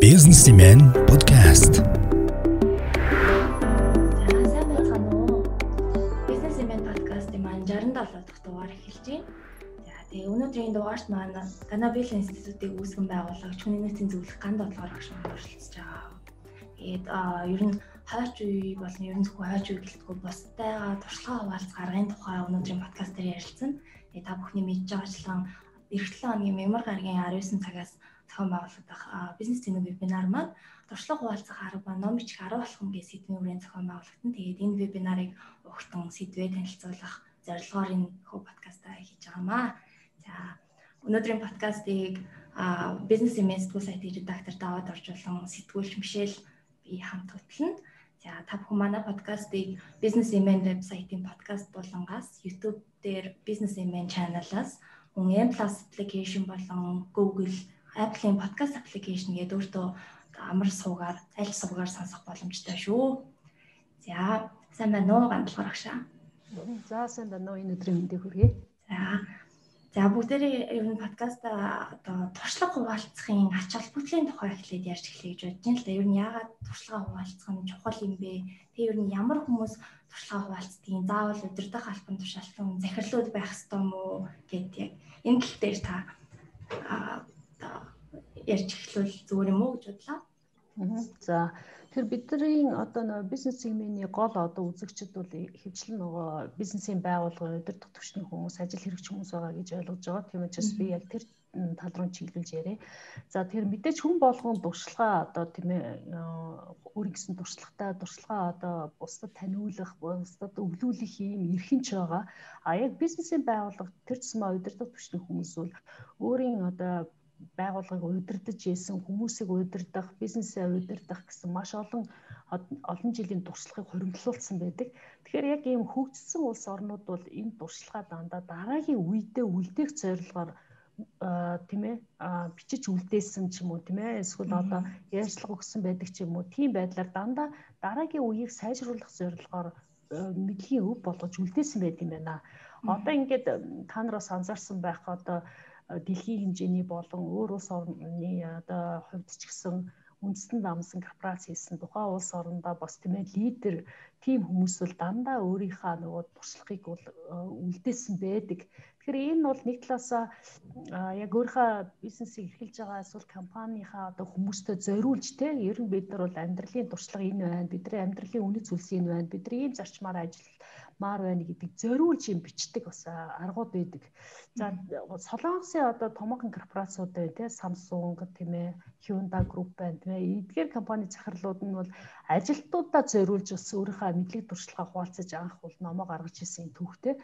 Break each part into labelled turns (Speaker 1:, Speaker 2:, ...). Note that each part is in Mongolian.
Speaker 1: Businessman podcast.
Speaker 2: Сайн байцгаана уу? Businessman podcast-ийн маань 67 дахь дугаар эхэлж байна. За тэгээ өнөөдрийн дугаарт маань Ganabel институтыг үүсгэн байгуулагч хүний нөөцийн зөвлөх ган бодлогоор агш маань оролцож байгаа. Тэгээд ер нь хойч үе болон ер нь зөвхөн хойч үе гэлтгүй бусдайгаа туршлага хуваалц гаргын тухай өнөөдрийн подкаст дээр ярилцсан. Тэгээд та бүхний мэдж байгаачлан эх 7 хоногийн мямар гарагийн 19 цагаас зохион байгуулагдах бизнес тэнэг вебинар маань туршлага хуваалцах арга ба ном бичих 10 болох юм гэсэн сэдвийн хүрээнд зохион байгуулагдсан. Тэгээд энэ вебинарыг угтан сэдвээ танилцуулах зорилгоор энэ хөө подкастаа хийж байгаамаа. За өнөөдрийн подкастыг бизнес имэстгүй сайтын редактор даваад оржуулсан сэтгүүлч Мишель би хамт хөтлөнө. За та бүхэн манай подкастыг Business Amen вебсайтын подкаст болонгаас YouTube дээр Business Amen channel-аас мөн M+ application болон Google Apple-ийн podcast application гэдэг өөртөө амар суугаар, аль суугаар сонсох боломжтой шүү. За, сайн байна уу гандлахаар агшаа.
Speaker 3: За, сайн байна уу энэ өдрийн мэндийг хүргэе.
Speaker 2: За. За бүгдээрээ ер нь подкаста одоо туршлага хуваалцахын ач холбогдлын тухай эхлээд ярьж эхлэе гэж бодож байна л да. Ер нь яагаад туршлага хуваалцах нь чухал юм бэ? Тэг ер нь ямар хүмүүс туршлага хуваалцдгийг заавал өдөртөх албан тушаалтан захирлууд байх ёстой мó гэд яг энэ тал дээр та ярьж эхлүүл зүгээр юм уу гэж бодлоо.
Speaker 3: За тэгэхээр бидний одоо нөө бизнес сегментийн гол одоо үзэгчд бол хөвчлэн нөгөө бизнесийн байгууллага удирдах төвчний хүмүүс ажил хэрэгч хүмүүс байгаа гэж ойлгож байгаа. Тийм учраас би яг тэр тал руу чиглүүлж яриа. За тэгэхээр мэдээж хүн болгон туршлага одоо тийм ээ өөрийн гэсэн туршлагатай туршлагаа одоо бусдад таниулах, бусдад өвлүүлэх юм эрхэнч байгаа. А яг бизнесийн байгууллага тэр тусмаа удирдах төвчний хүмүүс бол өөрийн одоо байгууллагыг удирдах ийсэн хүмүүсийг удирдах, бизнесээ удирдах гэсэн маш олон олон жилийн туршлагыг хуримтлуулсан байдаг. Тэгэхээр яг ийм хөгжсөн улс орнууд бол энэ туршлагаа дандаа дараагийн үедээ үлдээх зорилгоор тийм ээ бичиж үлдээсэн ч юм уу тийм ээ эсвэл одоо ярьцлага өгсөн байдаг ч юм уу тийм байдлаар дандаа дараагийн үеийг сайжруулах зорилгоор мэдлэгийн өв болгож үлдээсэн байдаг юм байна. Одоо ингээд та нараас анзаарсан байх одоо дэлхийн хэмжээний болон өөр улс орны одоо хувьд ч гэсэн үндэстэн намсан корпорац хийсэн тухайн улс орондоо бас тийм ээ лидер тийм хүмүүс бол дандаа өөрийнхөө нөгөө туршлагыг бол үлдээсэн байдаг. Тэгэхээр энэ бол нэг талаасаа яг өөрийнхөө бизнесийг эрхэлж байгаа эсвэл компанийнхаа одоо хүмүүстэй зориулж те ер нь бид нар бол амьдралын туршлага энэ байна. Бидний амьдралын үнэт зүйлс энэ байна. Бидний ийм зарчмаар ажил маар байна гэдэг зориулж юм бичдэг бас аргууд байдаг. За Солонгосын одоо томоохон корпорациуд байна те Samsung тийм ээ Hyundai Group байна тийм ээ. Эдгээр компани захирлууд нь бол ажилтнуудаа зориулж бас өөрийнхөө мэдлэг туршлагаа хуваалцаж анх бол номоо гаргаж ирсэн түүхтэй.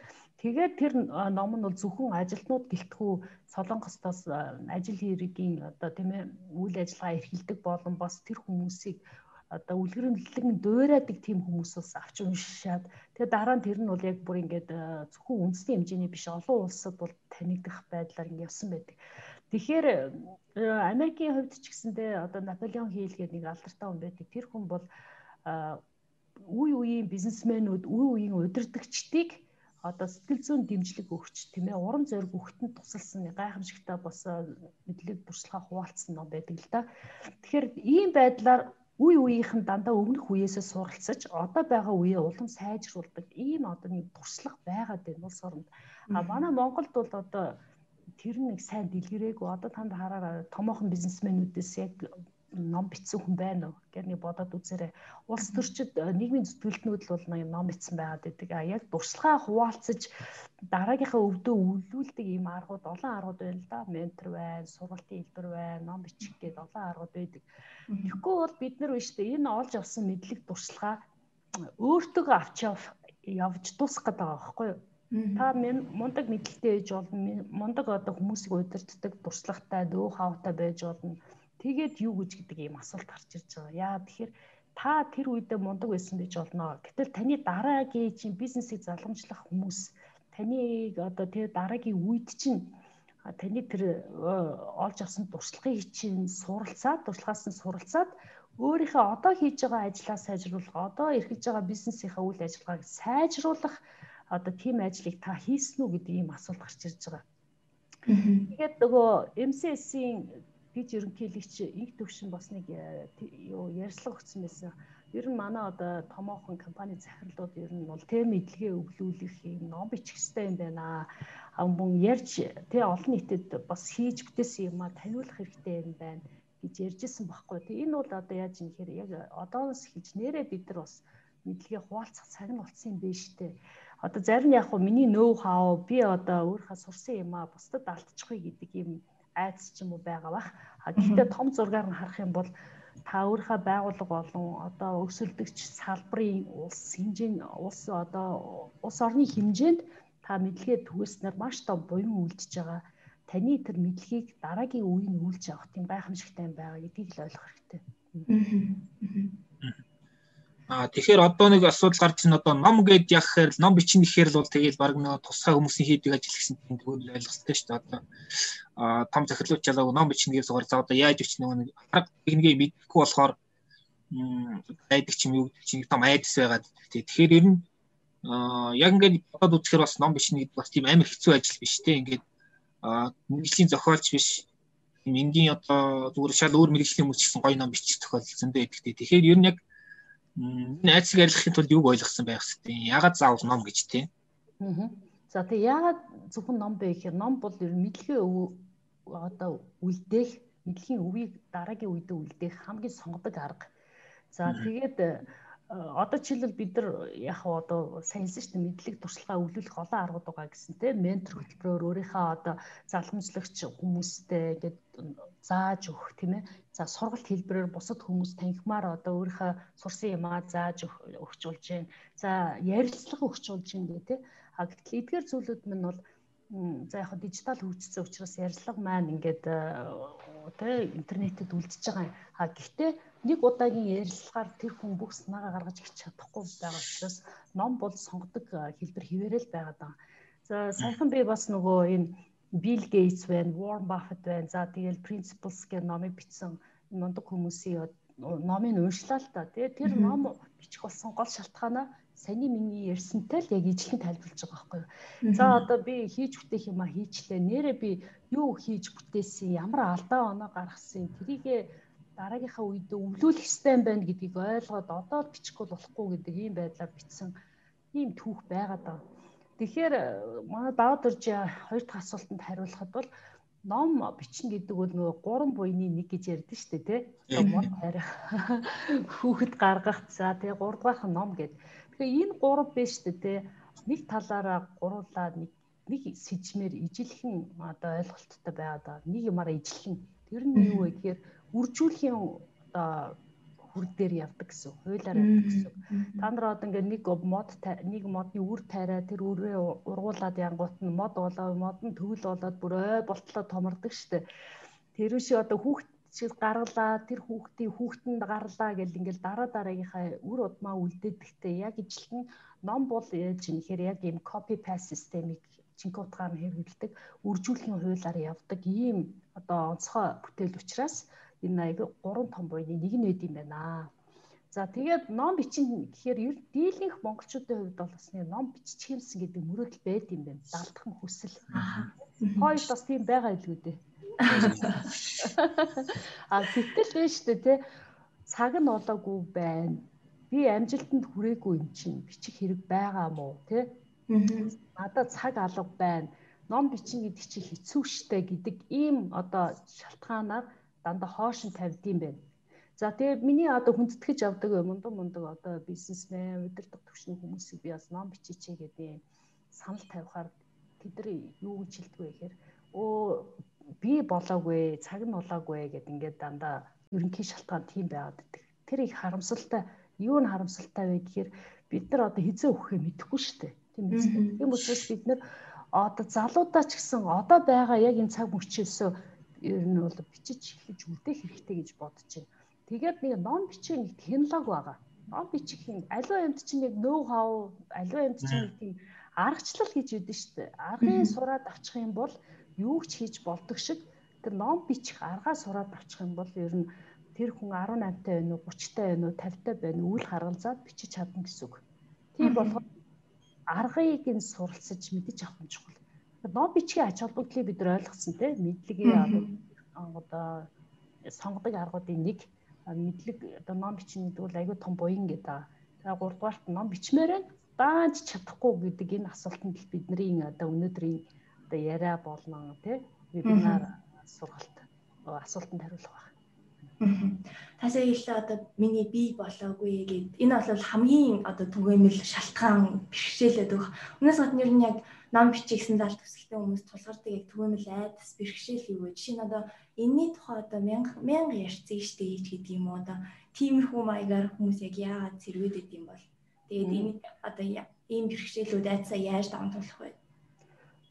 Speaker 3: Тэгээд тэр ном нь бол зөвхөн ажилтнууд гэлтгүү Солонгостоос ажил хэргийн одоо тийм ээ үйл ажиллагаа эрхэлдэг болон бас тэр хүмүүсийг одоо үлгэрэмлэн дуурайдаг тийм хүмүүсээс авч уншаад тэгээ дараа нь тэр нь бол яг бүр ингээд э, зөвхөн үндэсний хэмжээний биш олон улсад бол танигдах байдлаар ингээд явсан байдаг. Тэгэхээр э, Америкийн хувьд ч гэсэндээ одоо Наполеон Хилл гэдэг нэг алдартай хүн байдаг. Тэр хүн бол үе үеийн бизнесмэнүүд, үе үеийн удирдагчдыг одоо сэтгэл зүйн дэмжлэг өгч тийм ээ урам зориг өгөхөнд тусалсан гайхамшигтай бас э, мэдлэг туршлага хуваалцсан ном байдаг л да. Тэгэхээр ийм байдлаар үе үеийнхэн дандаа өмнөх үеэсээ суралцаж одоо байгаа үеэ улам сайжруулдаг ийм одоо нэг туршлага байгаад байна улс оронд. А манай Монголд бол одоо тэр нэг сайн дэлгэрээгүй одоо танд хараараа томоохон бизнесмэнүүдээс яг ном бичсэн хүн байна уу гэж нэг бодоод үзээрэй. Улс төрчид э, нийгмийн зүтгэлтнүүд л бол нэг ном бичсэн байгаад байдаг. А яг дуршлагаа хуваалцаж дараагийнхаа өвдөө өвлүүлдэг ийм аргууд олон аргууд байна л да. Ментор байна, сургалтын хэлбэр байна, ном бичих гээд олон аргууд байдаг. Тэгэхгүй бол бид нар биш үү энэ олж авсан мэдлэг дуршлагаа өөртөө авч явж дуусгах гэдэг байгаа байхгүй юу? Та мундаг мэдлэлтэй ээж болно, мундаг одоо хүмүүсийг удирддаг дуршлагатай, нөө хавтай байж болно Тэгээд юу гэж гэдэг ийм асуулт гарч ирж байгаа. Яа тэгэхээр та тэр үедээ мундаг байсан байж болно. Гэтэл таны дараагийн чинь бизнесийг залгамжлах хүмүүс таныг одоо тэр дараагийн үед чинь таны тэр олж авсан туршлагыг чинь суралцаад, туршлагаас нь суралцаад өөрийнхөө одоо хийж байгаа ажлаа сайжруулах, одоо эрхэлж байгаа бизнесийнхаа үйл ажиллагааг сайжруулах одоо тийм ажлыг та хийсэн үү гэдэг ийм асуулт гарч ирж байгаа. Тэгээд нөгөө MCS-ийн гэж ерөнхийлөгч инх төвшин бас нэг юу ярьслага өгсөн байсан. Ер нь манай одоо томоохон компани захирлууд ер нь бол тэ мэдлэгээ өвлүүлэх юм ном бичих хэрэгтэй юм байна. А мөн ярьж тэ олон нийтэд бас хийж бүтээсэн юм а таниулах хэрэгтэй юм байна гэж ярьжсэн байхгүй. Тэ энэ бол одоо яаж юм хэрэг яг одоос хийж нэрээ бид нар бас мэдлэгээ хуваалцах цаг нь болсон юм биш үү? Одоо зарим яг хуу миний ноу хаа би одоо өөрийнхөө сурсан юм а бусдад алдчихгүй гэдэг юм айц ч юм уу байгаа бах. Гэхдээ том зургаар нь харах юм бол та өөрийнхөө байгууллага болон одоо өсөлдөгч салбарын улс хэмжээнд улс одоо улс орны хэмжээнд та мэдлэгээ түгээснээр маш том буян үлдэж байгаа. Таны тэр мэдлэгийг дараагийн үеийн үлж авах тийм гайхамшигтай юм байгаа гэдгийг л ойлгох хэрэгтэй.
Speaker 4: Аа тэгэхээр одоо нэг асуудал гарч ийн одоо ном гэд яг гэхээр ном бичин гэхээр л бол тэгэл баг нэг тусгай хүмүүсийн хийдэг ажил гэсэн тийм тэгвэл ойлгостой шүү дээ одоо. Аа том захирлууч ялаа ном бичин гэсэн сугаар за одоо яаж бичих нэг арга техникийг мэдэхгүй болохоор айдаг ч юм юу чинь том айдас байгаад тэгэхээр ер нь аа яг ингээд бодоод үзэхээр бас ном бичнэ гэдэг бас тийм амар хэцүү ажил биш те. Ингээд аа мэрэгжлийн зохиолч биш. Энгийн одоо зүгээр шал өөр мэрэгжлийн хүмүүс гэсэн гоё ном бичих тохиолдол зөндөө байдаг те тэгэхээр ер нь яг найзыг арилгахын тулд юуг ойлгосон байх хэвчээ. Ягаад заавал ном гэж тий.
Speaker 3: Аа. За тэг ягаад зөвхөн ном бэ гэхээр ном бол ер нь мэдлэгээ одоо үлдээх, мэдлэгийн өвийг дараагийн үедээ үлдээх хамгийн сонгодог арга. За тэгээд одоо жишээлбэл бид нар яг одоо саянсан шүү дээ мэдлэг туршлагаа өвлүүлэх олон аргууд байгаа гэсэн тийм ментор хөтөлбөрөөр өөрийнхөө одоо залгамжлагч хүмүүстэй ингээд зааж өгөх тийм ээ. За сургалт хэлбэрээр бусад хүмүүс танхимаар одоо өөрийнхөө сурсан юмаа зааж өгч болж байна за ярилцлага өгч болж байна гэх тийм. А гэтэл эдгээр зүйлүүд минь бол за яг дижитал хөгжсөн учраас ярилцлага маань ингээд тий интернетэд үлдчихэж байгаа. А гэхдээ нэг удаагийн ярилцлагаар тэр хүн бүх санаагаа гаргаж ирч чадахгүй байгаа учраас ном бол сонгодог хэлбэр хിവэрэл байгаад байгаа. За саяхан би бас нөгөө энэ Bill Gates байна, Warren Buffett байна. За тэгэл Principles гэх номыг бичсэн мундаг хүмүүсийн номыг уншлаа л та. Тэгээ тэр ном бичих болсон гол шалтгаанаа саний миний ярьсантай л яг ижлэн тайлбарлаж байгаа байхгүй юу. За одоо би хийж бүтээх юм а хийчлээ. Нэрээ би юу хийж бүтээсэн, ямар алдаа оноо гаргасан, тэрийгэ дараагийнхаа үед өвлүүлэх ёстой юм байна гэдгийг ойлгоод одоо л бичихгүй болохгүй гэдэг ийм байдлаар бичсэн ийм түүх байгаад байгаа. Тэгэхээр манай даваад орж хоёр дахь асуултанд хариулахад бол ном бичнэ гэдэг бол нөгөө гурван буйны нэг гэж ярьдэн шүү дээ тий. Мод харих хүүхэд гаргах за тэгээ гуравдугаарх нь ном гэдэг. Тэгэхээр энэ гурав биш үү те нэг талаараа гуруулаад нэг нэг сэжмээр ижилхэн одоо ойлголттой байгаад байгаа. Нэг юмараа ижилхэн. Тэр нь юу вэ гэхээр үржүүлэхийн одоо хүр дээр явдаг гэсэн. Хуулиар явдаг гэсэн. Та нар одоо ингээд нэг мод нэг модны үр тайраа тэр үрээ ургуулад янгуут нь мод болоо мод нь төгөл болоод бүр ой болтлоо томордог штэ. Тэр шиг одоо хүүхд шиг гаргалаа тэр хүүхдийн хүүхдэнд гарлаа гэл ингээл дараа дараагийнхаа үр удмаа үлдээдэгтэй яг ижилхэн ном бол яаж юм хэрэг яг ийм copy paste системийг чинк утгаар нь хэрэглэдэг үржүүлэхийн хуулиар явдаг ийм одоо онцгой бүтээл учраас энэ аяг гурван том буйны нэг нь байд юм байна. За тэгээд ном бичин гэхээр ер дийлэнх монголчуудын хувьд бол бас нэг ном бичих юмсан гэдэг мөрөөдөл байд юм байна. Даалдах хүсэл. Хоёр бас тийм байгаа илүү дээ. А гэтэл байж тээ тэ цаг нь олоогүй байна. Би амжилтанд хүрээгүй юм чинь бичих хэрэг байгаа мó тэ. Надад цаг алга байна. Ном бичин гэдэг чинь хэцүү шттэ гэдэг ийм одоо шалтгаанаар дандаа хоошин тавьдсан байна. За тэгээ миний одоо хүндэтгэж авдаг мундаг мундаг одоо бизнесмен, удирдах төвчний хүмүүсийг би бас ном бичээч гэдэг санал тавихаар тэдний юу гэж хэлдэг вэ гэхээр өө би болоогүй, цаг нь болоогүй гэд ингээд дандаа ерөнхий шалтгаан тийм байгаад байдаг. Тэр их харамсалтай. Юу нь харамсалтай вэ гэхээр бид нар одоо хизээ өгөхөө мэдэхгүй шүү дээ. Тийм дээ. Тийм учраас бид нар одоо залуудаа ч гэсэн одоо байгаа яг энэ цаг мөчөөсөө ер нь бол бичиж эхлэж үлдээх хэрэгтэй гэж бодож байна. Тэгээд нэг ном бичих нэг технологи байгаа. Ном бичих юм аливаа юмд чинь яг ноу хав, аливаа юмд чинь нэг тийм аргачлал гэж ядэн шүү дээ. Аргын сураад авчих юм бол юу ч хийж болдог шиг тэр ном бичих аргаа сураад авчих юм бол ер нь тэр хүн 18 таа байна уу 30 таа байна уу 50 таа байна уу үйл харгалзаад бичиж чадна гэсэн үг. Тийм болохоор аргыг нь суралцаж мэдэж авах юм чухал. Ном бичгийн ач холбогдлыг бид нар ойлгосон тийм мэдлэгийн одоо сонгодог аргуудын нэг мэдлэг одоо ном бичнэ гэдэг бол айгүй том буян гэдэг. Тэгээ гуравдугаарт ном бичмээр дааж чадахгүй гэдэг энэ асуултанд бидний одоо өнөөдрийн одоо яриа болно тий вебинар сургалт асуултанд хариулах байна.
Speaker 2: Тасаа хэлээ одоо миний бий болоогүй гэд энэ бол хамгийн одоо түгээмэл шалтгаан бэрхшээлээд байгаа. Өмнөөс гадна ер нь яг ном бичих гэсэн зал төсөлтөө хүмүүс тулгардаг яг түгээмэл айдас бэрхшээл юу вэ? Жишээ нь одоо энэний тухай одоо мянга мянга ярьцсан штэ гэж гэдэг юм уу одоо тиймэрхүү маягаар хүмүүс яг яагаад зэрвэдэд юм бол тэгээд энэ одоо ийм бэрхшээлүүд айцаа яаж даван тулах вэ?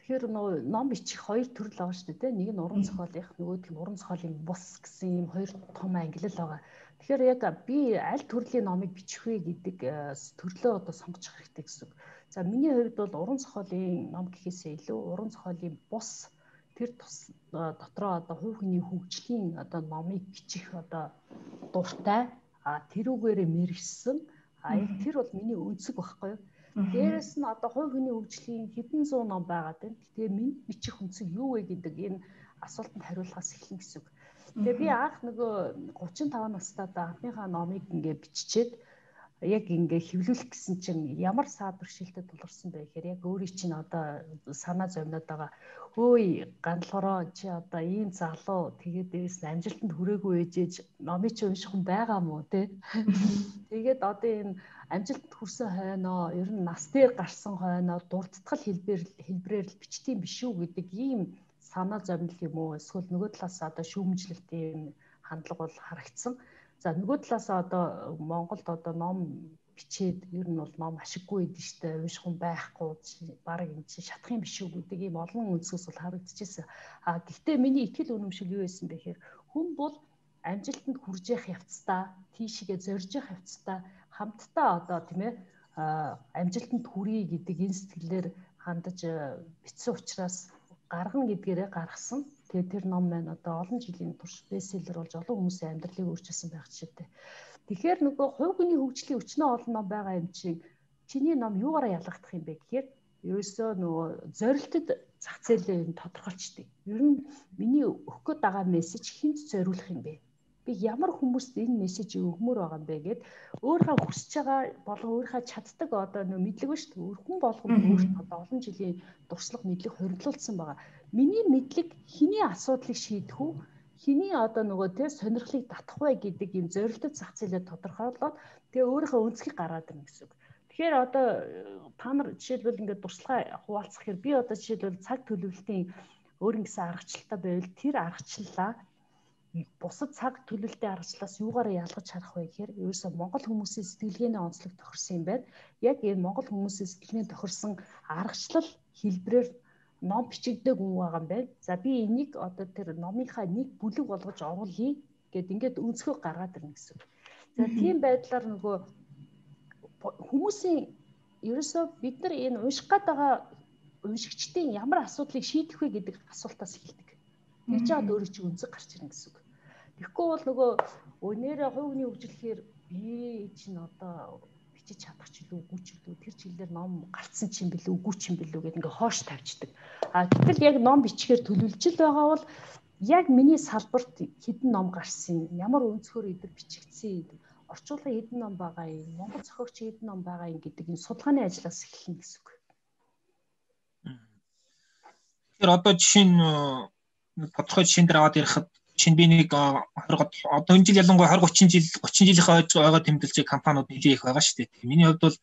Speaker 3: Тэгэхээр нөгөө ном бичих хоёр төрөл байгаа шүү дээ. Нэг нь уран зохиолынх, нөгөөх нь уран зохиолын бус гэсэн ийм хоёр том ангилал байгаа. Тэгэхээр яг би аль төрлийн номыг бичих вэ гэдэг э, төрлөө одоо сонгож хэрэгтэй гэсэн. За миний хувьд бол уран зохиолын ном гэхээсээ илүү уран зохиолын бус тэр э, дотроо одоо хувь хүний хөгжлийн одоо номыг бичих одоо дуртай а тэрүүгээрээ мэрэгсэн а яг тэр бол миний өнцөг багхгүй юу Дээрээс нь одоо хувь хүний хөгжлийн хэдэн зуун ном байгаад байна. Тэгээ минь бичих үнцэг юу вэ гэдэг энэ асуултанд хариулахаас эхэлнэ гэсэн үг. Тэгээ би анх нөгөө 35 настайдаа анхныхаа номыг ингээ биччихээд яг ингээ хөвлүүлэх гэсэн чинь ямар саад бэрхшээлтэй тулгарсан бэ гэхээр яг өөрийн чинь одоо санаа зовноод байгаа өөй гандлороо чи одоо ийм залуу тэгээд дээрээс нь амжилтанд хүрээгүй ээжээж номыг чи унших хүн байгаа мó те тэгээд одоо энэ амжилтанд хүрсэн хойноо ер нь нас дээр гарсан хойноо дурдтгал хэлбэр хэлбрээр л бичтiin биш үү гэдэг ийм санаа зовнил юм уу? Эсвэл нөгөө талаас одоо шүүмжлэлт ийм хандлага бол харагдсан За нөгөө талаасаа одоо Монголд одоо ном бичээд ер нь бол ном ашиггүй байдэн штэ унших хүн байхгүй баг юм чи шатах юм биш үү гэдэг ийм олон өнцгөөс бол харагдчихсэн. А гэхдээ миний итгэл үнэмшил юу байсан бэ гэхээр хүн бол амжилтанд хүрж явах явцдаа тийшээ зорж явах явцдаа хамтдаа одоо тийм ээ амжилтанд хүрье гэдэг энэ сэтгэлээр хандаж бичсэн учраас гаргана гэдгээрээ гаргасан Тэгээ тэр ном маань одоо олон жилийн турш бестселлер болж олон хүмүүсийн амьдралыг өөрчилсөн байх жишээтэй. Тэгэхээр нөгөө хувь хүний хөгжлийн өчнөө олон ном байгаа юм чинь чиний ном юугаараа ялгагдах юм бэ гэхээр ерөөсөө нөгөө зорилтод зах зээлээ тодорхойлчдаг. Ер нь миний өгөх гээд байгаа мессеж хинт зориулах юм бэ? би ямар хүмүүст энэ мессежийг өгмөр байгаа юм бэ гэд өөрийнхөө хүсэж байгаа болон өөрийнхөө чаддаг одоо нөө мэдлэг ба шүү дээ. Хүн болгон өөртөө одоо олон жилийн дурслаг мэдлэг хоригдлуулсан байгаа. Миний мэдлэг хэний асуудлыг шийдэх үү? Хэний одоо нөгөө тэ сонирхлыг татах вэ гэдэг юм зорилттой зах зээлээ тодорхойлоод тэгээ өөрийнхөө өнцгийг гаргаад ирнэ гэсэн үг. Тэгэхээр одоо та нар жишээлбэл ингээд дурслага хуваалцах хэрэг би одоо жишээлбэл цаг төлөвлөлтийн өөр ингэсэн аргачлалтай байвал тэр аргачлалаа бусад цаг төлөлтийн аргачлалаас юугаараа ялгаж харах вэ гэхээр ерөөсөө Монгол хүмүүсийн сэтгэлгээний онцлог тохирсон юм байна. Яг энэ Монгол хүмүүсийн сэтгэлгээний тохирсон аргачлал хэлбрээр ном бичигдэг хүн байгаа юм байна. За би энийг одоо тэр номынхаа нэг бүлэг болгож оруулъя гэд ингээд өнцгөө гаргаад ирнэ гэсэн. За тийм байдлаар нөгөө хүмүүсийн ерөөсөө бид нар энэ унших гээд байгаа уншигчдын ямар асуудлыг шийдэх вэ гэдэг асуултаас эхэлдэг. Тэгж чад өөрөө чи өнцөг гарч ирнэ гэсэн үг. Тэгэхгүй бол нөгөө өнөөрэ хүний хөгжлөхээр би чинь одоо бичиж чадах ч илүү үгүй ч илүү тэр чиглэлээр ном гарцсан ч юм бэлээ үгүй ч юм бэлээ гэдэг ингээ хоош тавьчихдаг. А гэтэл яг ном бичгээр төлөвлөж байгаа бол яг миний салбарт хэдэн ном гарсан ямар өнцгөр идэр бичигдсэн орчуулгын хэдэн ном байгаа юм Монгол зохиогч хэдэн ном байгаа юм гэдэг энэ судалгааны ажлаас эхэлнэ гэсэн үг. Тэгэхээр одоо жишээ нь тодорхой жишээн дээр аваад ярихад чинь би нэг 20 одоо энэ жил ялангуяа 20 30 жил 30 жилийнхээ ойгоо тэмдэглэж компаниуд нэлээд их байгаа шүү дээ. Миний хувьд бол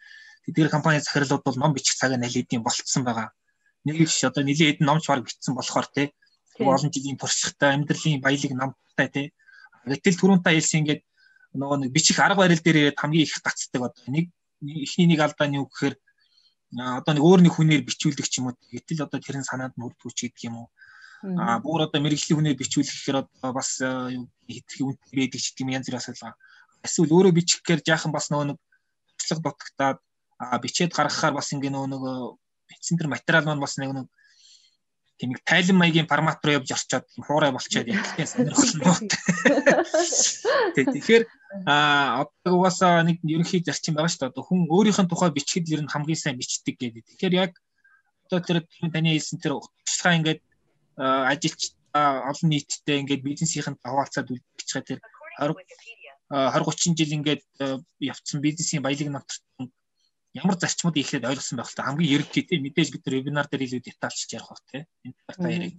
Speaker 3: тэдгээр компани захирлууд бол ном бичих цагаа нэлээд юм болцсон байгаа. Нэг их одоо нэлээд хэдэн номч баг бичсэн болохоор те олон жилийн туршлагатай амьдралын баялаг намтай те. Гэтэл түрүүн та хэлсэн ингээд нөгөө нэг бичих арга барил дээр ирээд хамгийн их гацдаг одоо нэг эхний нэг алдаа нь юу гэхээр одоо нэг өөр нэг хүнээр бичүүлдэг ч юм уу. Гэтэл одоо тэрэн санаанд нь хүрдгүүч гэдэг юм уу А бүр одоо мэрэгжлийн хүнээ бичүүлэх гэхээр одоо бас юу хэдхэн үнэтэй байдаг ч гэдэг юм янз бүр асуудал. Эсвэл өөрөө бичих гэхээр жаахан бас нөгөө нэг туслаг дутагтаад а бичээд гаргахаар бас ингээ нөгөө нэг бичсэн тэр материал маань бас нэг нэг тийм их тайлан маягийн формат руу явж орчоод хуурай болчоод ялтын сонирхол нь. Тэгэхээр а одоо угаасаа нэг ерөнхий зарчим байгаа шүү дээ. Одоо хүн өөрийнх нь тухай бичгэд ер нь хамгийн сайн бичдэг гэдэг. Тэгэхээр яг одоо тэр таны хэлсэн тэр туршлагаа ингээд ажилч
Speaker 4: олон нийттэй ингээд бизнесийн хаваалцаад үлдчихээ тэр 20 20 30 жил ингээд явцсан бизнесийн баялаг намтарсан ямар зарчмууд ихлээд ойлгосон байх хэрэгтэй хамгийн эрг гэдэг мэдээж бид нар вебинар дээр илүү детальчж ярих бах тий энэ талаар ярих.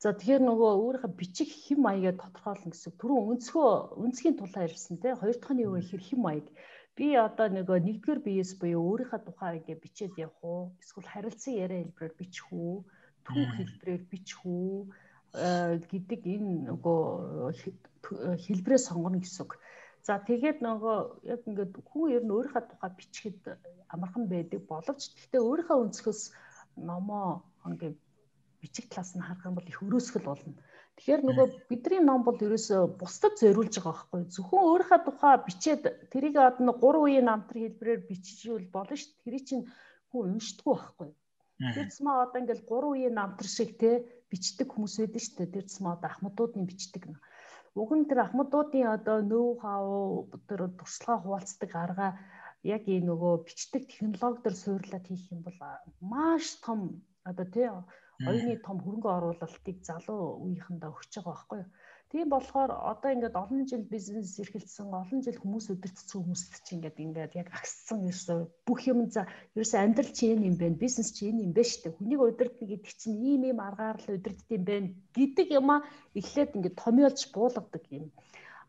Speaker 3: За тэгэхээр нөгөө өөрийнхөө бичих хэм маягаа тодорхойлно гэсэн. Түрүүн өнцгөө өнцгийн тулаа ярьсан тий. Хоёр дахь нь юу вэ гэхээр хэм маяг. Би одоо нөгөө нэгдүгээр биес буюу өөрийнхөө тухай ингээ бичээд явах уу? Эсвэл харилцан яриа хэлбэрээр бичих үү? Түүх хэлбэрээр бичих үү? гэдэг энэ нөгөө хэлбэрээ сонгоно гэсэн үг. За тэгээд нөгөө яг ингээд хүн ер нь өөрийнхөө тухай бичихэд амархан байдаг боловч гэхдээ өөрийнхөө өнцгөөс номоо ингээд бичих талаас нь харах юм бол их өрөөсгөл болно. Тэгэхээр нөгөө бидний ном бол ерөөсө бусдад зориулж байгаа байхгүй зөвхөн өөрийнхөө тухай бичээд тэрийг одоо 3 үеийн намтар хэлбэрээр бичижүүл болно шүү дээ. Тэрийг чинь хүн уншдаггүй байхгүй. Тэр цэсмээ одоо ингээл 3 үеийн намтар шиг те бичдэг хүмүүс байдаг шүү дээ. Тэр цэсмээ одоо ахмадуудын бичдэг. Уг нь тэр ахмадуудын одоо нөө хав тэр туршлагаа хуваалцдаг арга яг энэ нөгөө бичдэг технологи дээр суурлаад хийх юм бол маш том одоо тий оюуны том хөрөнгө оруулалтыг залуу үеийнхэндээ өгч байгаа байхгүй юу. Тийм болохоор одоо ингээд олон жил бизнес эрхэлсэн, олон жил хүмүүс өдөртсөн хүмүүст чинь ингээд ингээд яг агссан ерөөсөө бүх юм за ерөөсөө амьдрал чи энэ юм байна, бизнес чи энэ юм шүү дээ. Хүнийг өдөртнө гэдэг чинь ийм ийм аргаар л өдөртд юм байна гэдэг юмаа эхлээд ингээд томьёолж буулгадаг юм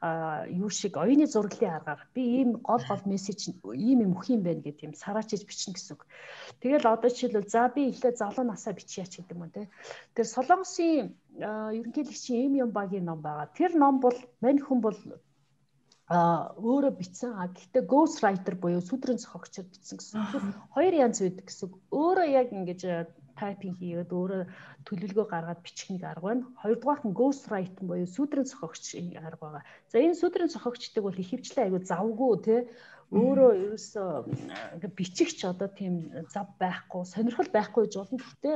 Speaker 3: юу шиг оюуны зураглалын аргаар би ийм гол гол мессеж ийм юм өгөх юм байна гэдэг юм сараачиж бичнэ гэсэн үг. Тэгэл одоо жишээлбэл за би эхлээ залуу насаа бичияч гэдэг юм те. Тэр Солонгосын ерөнхийлөгчийн эм юм багийн ном байгаа. Тэр ном бол мань хүн бол а өөрөө бичсэн а гэхдээ ghost writer буюу сүдрийн зохиогчор бичсэн гэсэн. Хоёр янз байдаг гэсэн. Өөрөө яг ингэж тайпинг хийгээд өөрөө төлөвлөгөө гаргаад бичих нэг арга байна. Хоёрдугаарт нь ghost writing буюу сүдрэн зохиогч арга байгаа. За энэ сүдрэн зохиогчдаг бол ихэвчлэн айгүй завгүй те өөрөө ерөөсөө бичихч одоо тийм зав байхгүй, сонирхол байхгүй гэж болно. Гэхдээ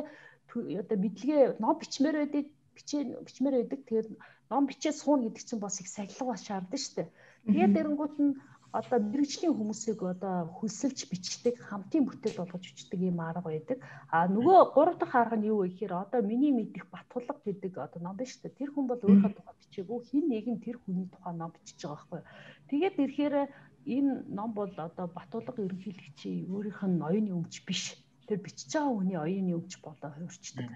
Speaker 3: одоо мэдлэгээ ном бичмээр байдаг, бичээ бичмээр байдаг. Тэгээд ном бичээ сууна гэдэг чинь бас их сахилга бас шаардсан шүү дээ. Тэгээд дэрэнгуут нь одоо мэрэгжлийн хүмүүсийг одоо хөлсөлж бичдэг хамтын бүтээл болгож бичдэг юм арга байдаг. А нөгөө гурав дахь арга нь юу вэ гэхээр одоо миний мэдих Батулга гэдэг одоо ном шүү дээ. Тэр хүн бол өөрийнхөө тухай бичээгүй хин нэгэн тэр хүний тухай ном бичиж байгаа байхгүй. Тэгээд ирэхээр энэ ном бол одоо Батулга ерөнхийлөгчийн өөрийнх нь оюуны өмч биш. Тэр бичиж байгаа хүний оюуны өмч болоо хувирчдаг.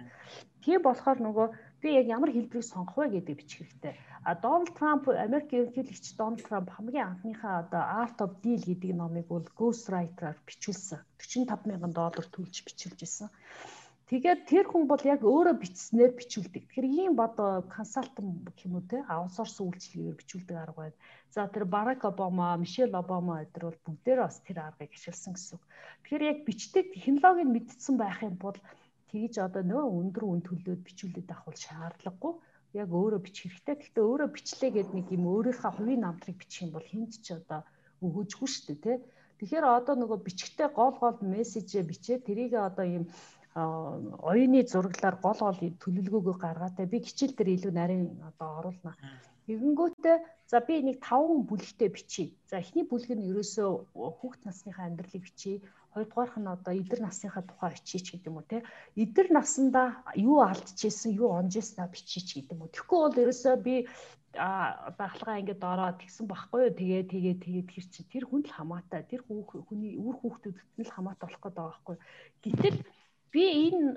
Speaker 3: Тийм болохоор нөгөө би яг ямар хэлбэрийг сонгох вэ гэдэг бичих хэрэгтэй. А Дональд Трамп Америк ерөнхийлөгч Дональд Трамп хамгийн анхныхаа одоо Art of Deal гэдэг номыг бол ghostwriter-аар бичүүлсэн. 45 мянган доллар төлж бичүүлж исэн. Тэгээд тэр хүн бол яг өөрөө бичснээр бичүүлдэг. Тэгэхээр ийм бод консалтант гэх юм уу те аутсорс үйлчлэгээр бичүүлдэг арга байна. За тэр Барак Обама, Мишель Обама эдгээр бол бүгдээр бас тэр аргыг ашигласан гэсэн үг. Тэгэхээр яг бичдэг технологиг мэдсэн байх юм бол тэгж одоо нөө өндөр үн төлөөд бичүүлээд авах бол шаардлагагүй яг өөрөө бичих хэрэгтэй. Гэхдээ өөрөө бичлээ гэдэг нэг юм өөрийнхөө хувийн намтрыг бичих юм бол хинт ч одоо өгөөжгүй шүү дээ тий. Тэгэхээр одоо нөгөө бичгтээ гол гол мессежээ бичээ тэрийг одоо юм оюуны зураглаар гол гол төлөвлөгөөгөө гаргаатай би хичээл дээр илүү нарийн одоо оруулна. Тэгэнгүүтээ за би нэг 5 бүлэгтээ бичье. За эхний бүлэг нь ерөөсөө хүүхд насныхаа амьдралыг бичье Хоёрдугаарх нь одоо эдэр насныхаа тухай бичиж гэдэг юм уу те. Эдэр наснда юу алдчихсэн, юу онжсэн бичиж гэдэг юм уу. Тэгэхгүй бол ерөөсөө би баглагаа ингээд ороо тэгсэн байхгүй юу тэгээ тэгээ тэгээ тэр чинь тэр хүн л хамаатай тэр хүний үр хүүхдүүдэд нь л хамаатай болох гэдэг байгаа байхгүй гэтэл би энэ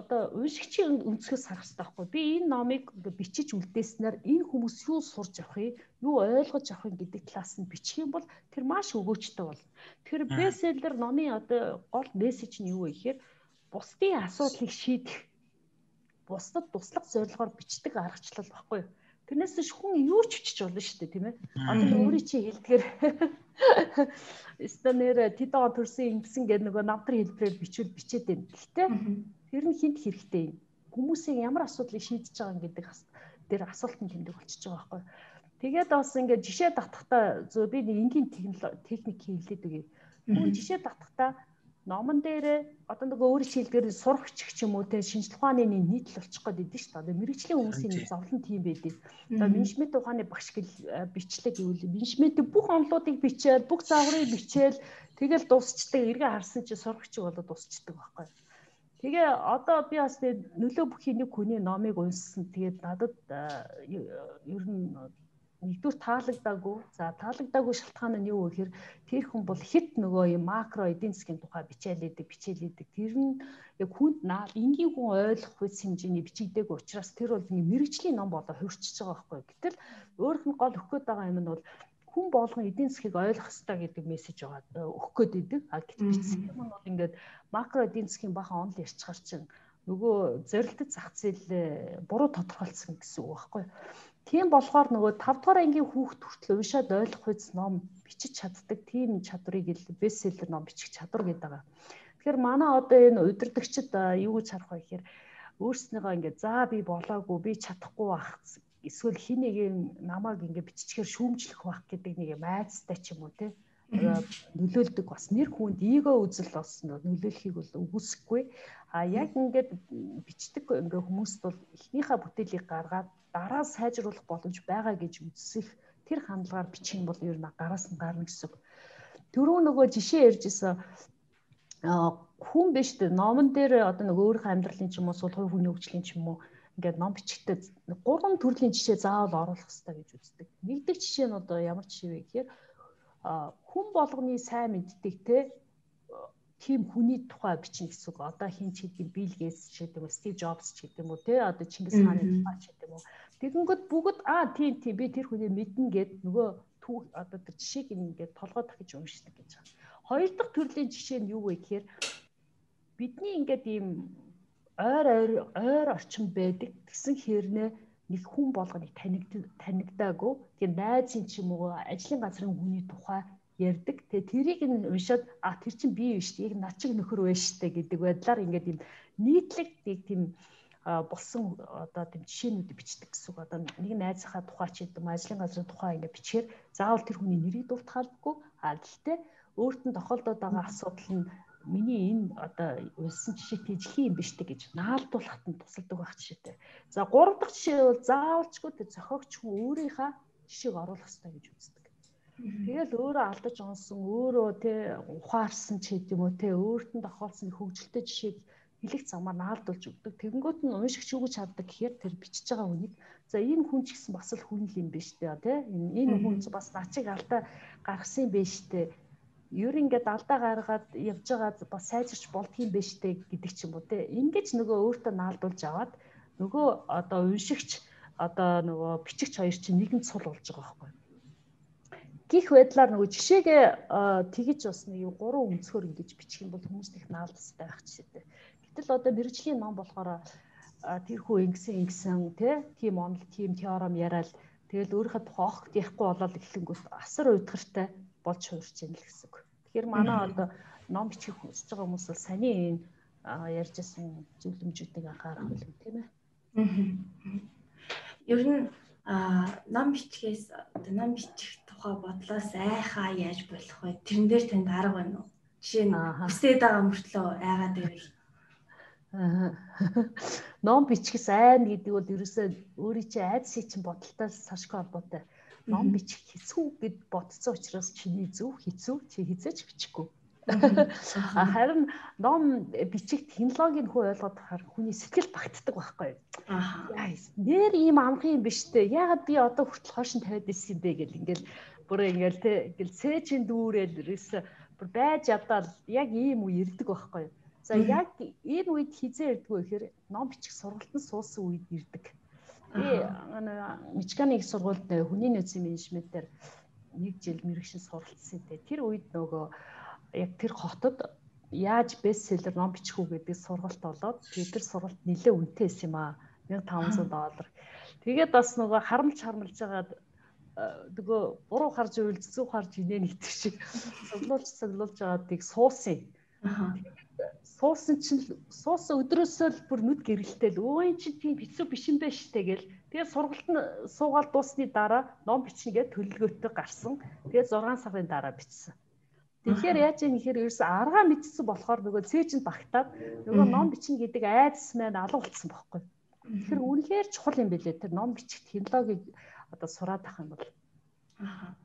Speaker 3: одоо уншигчийн өнцгөөс харах хэрэгтэй байхгүй. Би энэ номыг бичиж үлдээснээр энэ хүмүүс юу сурж авах юу ойлгож авах гэдэг талаас нь бичих юм бол тэр маш өгөөжтэй бол тэр бестселлер номын одоо гол мессеж нь юу вэ гэхээр бусдын асуудлыг шийдэх. Бусдад туслах зорилгоор бичдэг аргачлал баггүй юу Тэрнээс ч хүн юу ч бичиж болно шүү дээ тийм ээ. Одоо өөрийн чи хэлдгээр станер тидоо төрсөн ингэсэн гэдэг нөгөө намтар хэлбэрээр бичвэл бичээд байна. Гэхдээ тэр нь хинт хэрэгтэй юм. Хүмүүсийн ямар асуудлыг шийдэж байгаа юм гэдэг дээр асуулт нь тэмдэг болчихж байгаа байхгүй. Тэгээд бас ингээд жишээ татахтаа зөө би нэг энгийн техник хийлээд үгүй. Хүн жишээ татахтаа номон дээр одоо нөгөө өөр шилдгээр сурагч ч юм уу те шинжлэх ухааны нийтлэл болчих гээд идэв шүү дээ. Одоо мэрэгжлийн хүмүүсийн нэг зовлон тийм байдаг. Одоо менежмент ухааны багш гэл бичлэг гэвэл менежментийн бүх онолуудыг бичээл, бүх загварыг бичээл тэгэл дуусчдаг. Эргээ харсан чи сурагч болоод дуусчдаг байхгүй. Тэгээ одоо би бас нөлөө бүхий нэг хүний номыг унссан. Тэгээд надад ер нь нэгдүгээр таалагдаагүй. За таалагдаагүй шалтгаан нь юу вэ гэхээр тэр хүн бол хит нөгөө юм макро эдийн засгийн тухай бичээлээдэг, бичээлээдэг. Тэр нь яг хүнд энгийн хүн ойлгох үс хэмжээний бичигдээгүй учраас тэр бол ингээ мэрэгжлийн ном болоо хувирчиж байгаа байхгүй. Гэтэл өөрөх нь гол өгөх гээд байгаа юм нь бол хүн болгон эдийн засгийг ойлгох хэрэгтэй гэдэг мессеж байгаа өгөх гээд идэг. А гэтэл бичсэн юм бол ингээд макро эдийн засгийн бахан онл ярьчихар чинь нөгөө зорилттой зах зээл буруу тодорхойлсон гэсэн үг байхгүй. Тийм болохоор нөгөө 5 дугаар ангийн хүүхд хүртэл уншаад ойлгох үз ном бичиж чаддаг. Тийм чадварыг л бестселлер ном бичих чадвар гэдэг байгаа. Тэгэхээр манай одоо энэ удирдагчид юу гэж харах вэ гэхээр өөрснийгөө ингээд за би болоогүй би чадахгүй байх эсвэл хин нэг намайг ингээд биччихээр шүүмжлэх байх гэдэг нэг майцтай ч юм уу те нөлөөлдөг бас нэр хүнд эго үзэл бас нөлөөлөхийг бол үгүйсэхгүй а яг ингээд бичдэг ингээд хүмүүст бол эхнийхээ бүтээлийг гаргаад дараа сайжруулах боломж байгаа гэж үзсэх тэр хандлагаар бичих юм бол ер нь гараас нь гарна гэсэн. Төрөө нөгөө жишээ ярьжсэн хүн биш үү номон дээр одоо нэг өөрийнхөө амьдралын ч юм уу сул хувь хүний хөгжлийн ч юм уу ингээд ном бичгтээ гурван төрлийн жишээ заавал оруулах хэрэгтэй гэж үздэг. Нэгдэг жишээ нь одоо ямар жишээ вэ гэхээр хүн болгоны сайн мэддэг те тийм хүний тухай бичнэ гэсэн үг. Одоо хин ч гэдэг Билл Гейтс ч гэдэг юм Стив Джобс ч гэдэг юм уу, те одоо Чингис хааны тухай ч гэдэг юм уу. Тэгэнгүүт бүгд аа тийм тийм би тэр хүнийг мэднэ гэд нөгөө түүх одоо тэр жишээг ингээд толгой дахиж уншдаг гэж байна. Хоёр дахь төрлийн жишээ нь юу вэ гэхээр бидний ингээд ийм ойр ойр ойр орчин байдаг. Тэгсэн хэрнээ нэг хүн болгоныг танигдаагүй. Тэгээ найзын ч юм уу ажлын газрын хүний тухай ярьдаг. Тэгээ тэрийг нь уншаад а тэр чинь би биш яг над чиг нөхөр байж штэ гэдэг байдлаар ингээд юм нийтлэг тийм болсон одоо тийм жишээнүүд бичдэг гэсэн үг. Одоо нэг найзынхаа тухай ч юм ажлын газрын тухай ингээд бичгээр заавал тэр хүний нэрийг дуртахалгүй. А гэхдээ өөрт нь тохиолдоод байгаа асуудал нь миний энэ одоо үлсэн жишээ тэжлэх юм биш үү гэж наалдуулахад нь тусалдаг байх жишээтэй. За гурав дахь жишээ бол заавалчгүй зохиогч хүн өөрийнхөө жишээг оруулах хэрэгтэй гэж үздэг. Тэгэл өөрөө алдаж онсон, өөрөө тэ ухаарсан ч гэдэг юм уу тэ өөртөө тохиолдсон хөвгөлтэй жишээг хэлэх замаар наалдуулж өгдөг. Тэгэнгүүт нь уншигч юу гэж хаддаг гэхээр тэр бичиж байгаа хүнийг за энэ хүн ч гэсэн бас л хүн л юм биш үү тэ энэ хүн ч бас начиг алдаа гаргасан юм биш үү ер ингээд алдаа гаргаад явж байгаа бас сайжирч болдгийм биш үү гэдэг ч юм уу тэ ингэж нөгөө өөртөө наалдуулж аваад нөгөө одоо уншигч одоо нөгөө бичигч хоёр чинь нэгэн цул болж байгаа байхгүй гих байдлаар нөгөө жишээгээ тэгэж бас нэг юм гурван өнцгөр ингэж бичих юм бол хүмүүст их наалдастай байх жишээтэй. Гэтэл одоо мэрэгжлийн ном болохоор тэрхүү ингэсэн ингэсэн тийм онол тийм теорем яриад тэгэл өөрийнхөө тухай огт яахгүй болоод эхлэнгүүт асар уйдгартай болж хуурч яана л гэсэн үг. Тэгэхээр манай одоо ном бичих хүсэж байгаа хүмүүс бол саний энэ ярьжсэн зөвлөмжүүдийг анхаарах байлгүй тийм ээ.
Speaker 2: Ер нь ном бичгээс ном бичих тухай бодлоос айхаа яаж болох вэ? Тэрэн дээр танд арга байна уу? Жишээ нь хүсээд байгаа мөртлөө айгаад байвал
Speaker 3: ном бичгээс айн гэдэг бол ерөөсөө өөрийн чинь айдсыг чинь бодолтой сашгүй холбоотой. Ном бичих хэцүү гэд бодцсон учраас чиний зөв хэцүү чи хизээч бичихгүй. Харин ном бичих технологийн хөө ойлгоод харахаар хүний сэтгэл багтдаг байхгүй. Аа. Нэр ийм юм биш үү? Яагаад би одоо хүртэл хойшин тавиад ирсэн юм бэ гэл ингээл бүр ингээл те ингээл цээжин дүүрэл ерөөсө бүр байж ядаад яг ийм үе ирдэг байхгүй. За яг энэ үед хизээ ирдэг вэ гэхээр ном бичих сургалтанд суусан үед ирдэг. Би Мичгааны их сургуульд хүний нөөцийн менежментээр нэг жил мэрэгшин суралцсан дээ. Тэр үед нөгөө яг тэр хотод яаж бестселлер ном бичих үү гэдэг сургалт болоод тэр сургалт нэлээд үнэтэй байсан юм аа. 1500 доллар. Тэгээд бас нөгөө харамж хармалж байгаад нөгөө буруу харж ивэл зүг харж инээ шиг цоглуулж цоглуулж байгааг суусан. Суусан чинь суусан өдрөөсөө л бүр нүд гэрэлтэй л өө ин чи тийм хэцүү биш юм байна штэ гэл. Тэгээд сургалт нь суугаад дуусны дараа ном бичнэ гэж төлөлгөөтэй гарсан. Тэгээд 6 сарын дараа бичсэн. Тэгэхээр яаж юм ихээр ерөөс аргаа мэдсэн болохоор нөгөө цээжинд багтаад нөгөө ном бичнэ гэдэг айдас маань алга болцсон байхгүй. Тэгэхээр үнэхээр чухал юм билээ тэр ном бичих технологиг одоо сураад ах юм бол.
Speaker 2: Аа.